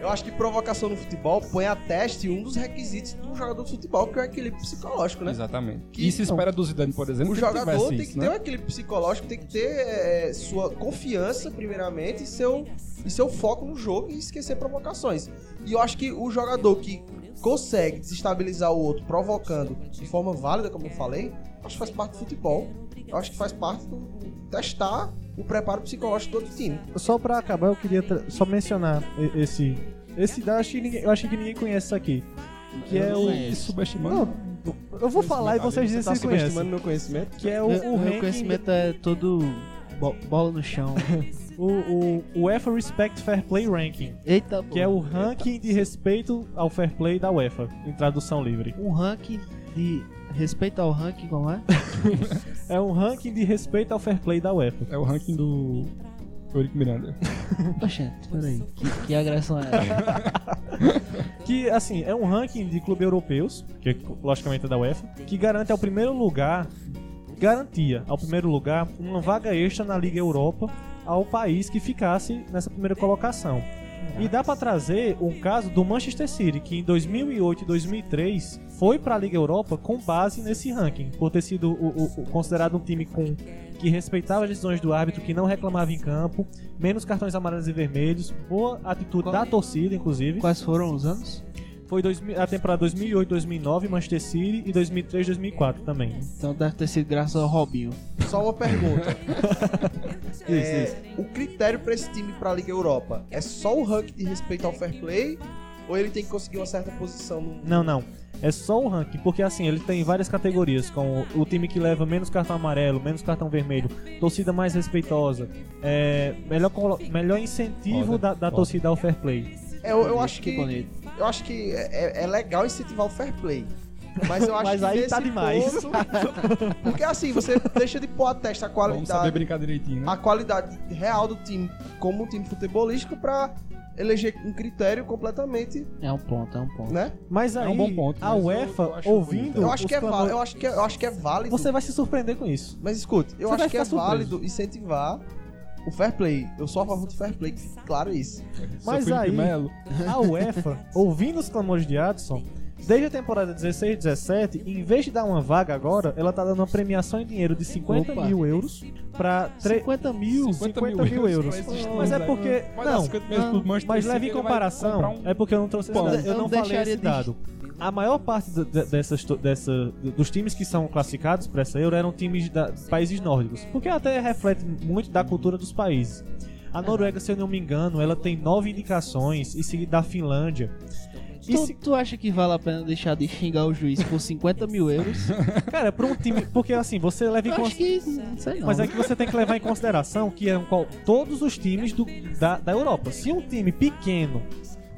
Eu acho que provocação no futebol põe a teste um dos requisitos do jogador de futebol, que é o equilíbrio psicológico, né? Exatamente. Que- e se espera do Zidane, por exemplo, O jogador tem isso, que né? ter um equilíbrio psicológico, tem que ter é, sua confiança, primeiramente, e seu, e seu foco no jogo e esquecer provocações. E eu acho que o jogador que consegue desestabilizar o outro provocando de forma válida, como eu falei, acho que faz parte do futebol. Eu acho que faz parte do testar o preparo psicológico do outro time. Só pra acabar, eu queria só mencionar esse. Esse dado, eu acho que ninguém, eu acho que ninguém conhece isso aqui. Que é o. Subestimando. Não, eu vou falar e vocês dizem Você tá se conhecem. subestimando meu conhecimento? Que é o, Meu, o meu ranking. conhecimento é todo bo- bola no chão. O, o, o UEFA Respect Fair Play Ranking. Eita, Que é o ranking de respeito ao fair play da UEFA, em tradução livre. um ranking de respeito ao ranking, como é? É um ranking de respeito ao fair play da UEFA. É o ranking do Eurico Miranda. Poxa, peraí, que, que agressão é essa? Que, assim, é um ranking de clubes europeus, que logicamente é da UEFA, que garante ao primeiro lugar, garantia ao primeiro lugar, uma vaga extra na Liga Europa ao país que ficasse nessa primeira colocação. E dá pra trazer um caso do Manchester City, que em 2008 e 2003 foi pra Liga Europa com base nesse ranking, por ter sido o- o- considerado um time com que respeitava as decisões do árbitro, que não reclamava em campo, menos cartões amarelos e vermelhos, boa atitude Qual- da torcida, inclusive. Quais foram os anos? Foi 2000 a temporada 2008-2009, Manchester City e 2003-2004 também. Então deve ter sido graças ao Robinho. Só uma pergunta. É, Isso, O critério pra esse time pra Liga Europa é só o ranking de respeito ao fair play? Ou ele tem que conseguir uma certa posição no. Não, não. É só o ranking, porque assim, ele tem várias categorias, como o time que leva menos cartão amarelo, menos cartão vermelho, torcida mais respeitosa, é, melhor, melhor incentivo da, da torcida ao fair play. É, eu, eu acho que. Eu acho que é, é legal incentivar o fair play. Mas eu acho Mas que aí tá demais. ponto- porque assim, você deixa de pôr a testa a Vamos saber qualidade, brincar direitinho, né? a qualidade real do time como um time futebolístico pra eleger um critério completamente, É um ponto, é um ponto. né? Mas aí, um bom ponto, a eu- UEFA, eu acho ouvindo. Eu acho que é clamor- válido, eu acho que é, eu acho que é válido. Você vai se surpreender com isso. Mas escute, eu Você vai acho que é ficar surpreso. válido incentivar o fair play. Eu sou a favor do fair play, claro isso. Mas aí, Melo. a UEFA, ouvindo os clamores de Adson, desde a temporada 16 17, em vez de dar uma vaga agora, ela tá dando uma premiação em dinheiro de 50 Opa. mil euros pra... tre- 50 mil? 50 mil euros. Mas é porque... Não, 50 milhões pro Manchester mas leve em comparação, um- é porque eu não trouxe esse dado. Eu Eu não não falei esse de- dado. A maior parte dessas, dessa, dos times que são classificados para essa Euro eram times da- de países nórdicos, porque até reflete muito da cultura dos países. A Noruega, se eu não me engano, ela tem nove indicações, e seguida da Finlândia. E Tu, se- tu acha que vale a pena deixar de xingar o juiz por 50 mil euros? cara, para um time. Porque assim, você leva em consideração. não. Mas é que você tem que levar em consideração que eram qual- todos os times do- da, da Europa. Se um time pequeno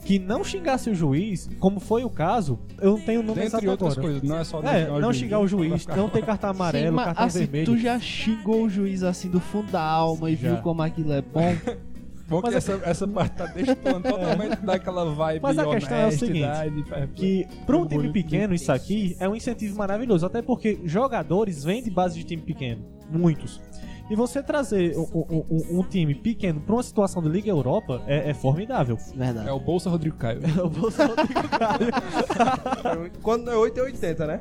que não xingasse o juiz, como foi o caso, eu não tenho o nome Dentre exato outras agora. coisas, não é só É, não xingar o juiz, não ter cartão amarelo, Sim, mas, cartão assim, vermelho. tu já xingou o juiz assim do fundo da alma e Já. viu como aquilo é bom? Bom que Mas essa, essa parte tá destoando totalmente daquela vibe Mas a questão é o seguinte. Que para um time pequeno, isso aqui é um incentivo maravilhoso. Até porque jogadores vêm de base de time pequeno. Muitos. E você trazer um, um- um- um time pequeno para uma situação de Liga Europa é, é formidável. Verdade. É o Bolsa Rodrigo Caio. Eu vou só Rodrigo Caio. Quando não é 8 é 80, né?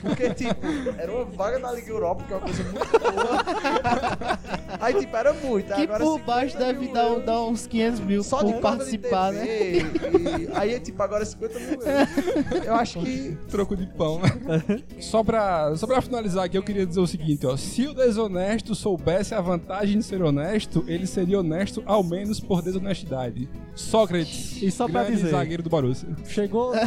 Porque, tipo, era uma vaga na Liga Europa, que é uma coisa muito boa. Aí, tipo, era muito. Que agora por 50 baixo deve dar, euros. dar uns 500 mil Só de por participar, de né? E- aí, tipo, agora é 50 mil euros. Eu acho que Troco de pão, né? só, pra, só pra finalizar aqui, eu queria dizer o seguinte, ó. Se o desonesto soubesse a vantagem de ser honesto, ele seria honesto ao menos por desonestidade. Sócrates, E só pra grande dizer- zagueiro do Borussia. Chegou.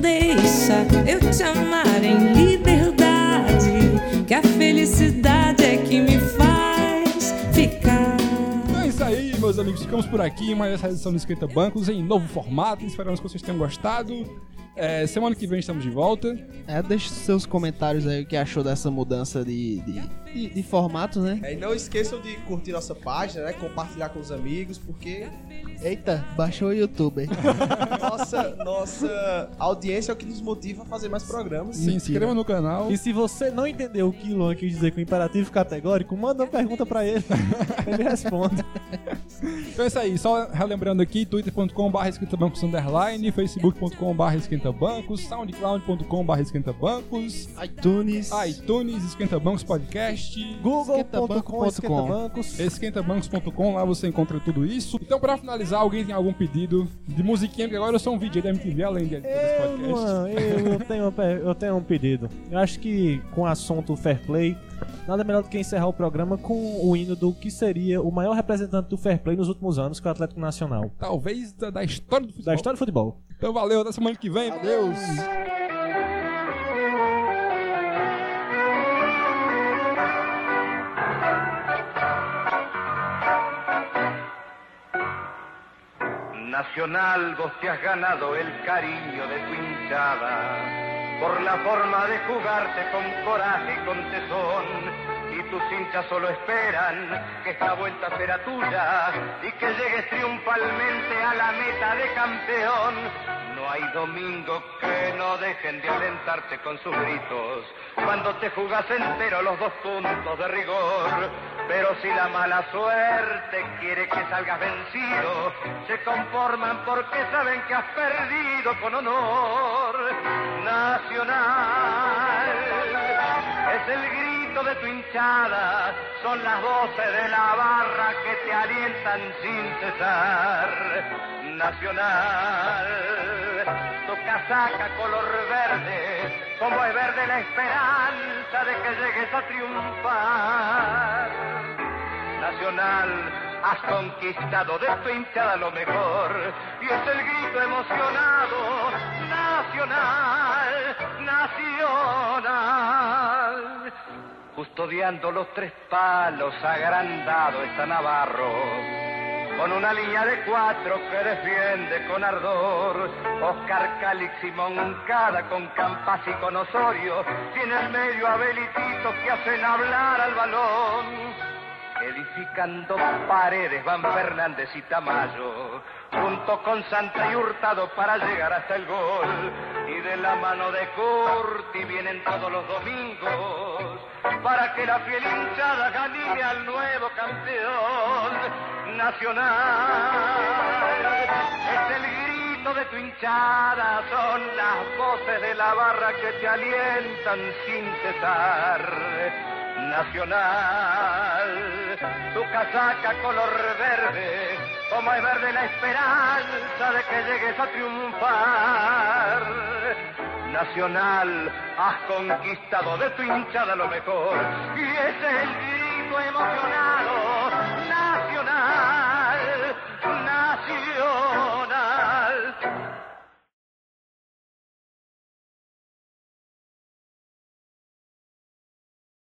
Deixa eu te amar em liberdade, que a felicidade é que me faz ficar. Então é isso aí, meus amigos. Ficamos por aqui. Mais essa edição do Esquenta Bancos em novo formato. Esperamos que vocês tenham gostado. É, semana que vem estamos de volta. É, deixa seus comentários aí o que achou dessa mudança de, de, de, de formato, né? É, e não esqueçam de curtir nossa página, né? Compartilhar com os amigos, porque Eita, baixou o YouTube. hein? nossa, nossa audiência é o que nos motiva a fazer mais programas. Se inscreva no canal. E se você não entendeu o que Luan quis dizer com imperativo categórico, manda uma pergunta pra ele. ele responde. Então é isso aí. Só relembrando aqui, twitter.com.br esquentabancos underline, facebook.com.br esquentabancos, soundcloud.com.br esquentabancos, iTunes. iTunes, esquentabancos podcast, google.com Esquentabanco.com. esquentabancos. esquentabancos.com, lá você encontra tudo isso. Então pra finalizar, alguém tem algum pedido de musiquinha? Porque agora eu sou um VJ da MTV, além de Eu, podcast. Luan, eu, eu tenho eu tenho um pedido. Eu acho que com o assunto fair play, nada melhor do que encerrar o programa com o hino do que seria o maior representante do fair play nos últimos anos, que é o Atlético Nacional. Talvez da, da história do futebol. Da história do futebol. Então valeu, até semana que vem. Adeus. Nacional, vos te has ganado el cariño de tu hinchada por la forma de jugarte con coraje y con tesón. Tus hinchas solo esperan que esta vuelta será tuya y que llegues triunfalmente a la meta de campeón. No hay domingo que no dejen de alentarte con sus gritos cuando te jugas entero los dos puntos de rigor. Pero si la mala suerte quiere que salgas vencido, se conforman porque saben que has perdido con honor. Nacional es el grito de tu hinchada, son las voces de la barra que te alientan sin cesar. Nacional, tu casaca color verde, como es verde la esperanza de que llegues a triunfar. Nacional, has conquistado de tu hinchada lo mejor y es el grito emocionado. Nacional, nacional. Custodiando los tres palos, agrandado está Navarro. Con una línea de cuatro que defiende con ardor. Oscar Calix y Moncada con Campas y con Osorio. Tiene en medio a Belitito que hacen hablar al balón. Edificando paredes van Fernández y Tamayo, junto con Santa y Hurtado para llegar hasta el gol. Y de la mano de Curti vienen todos los domingos para que la fiel hinchada anime al nuevo campeón nacional. Es el grito de tu hinchada, son las voces de la barra que te alientan sin cesar. Nacional, tu casaca color verde, como es verde la esperanza de que llegues a triunfar. Nacional, has conquistado de tu hinchada lo mejor, y es el grito emocionado. Nacional.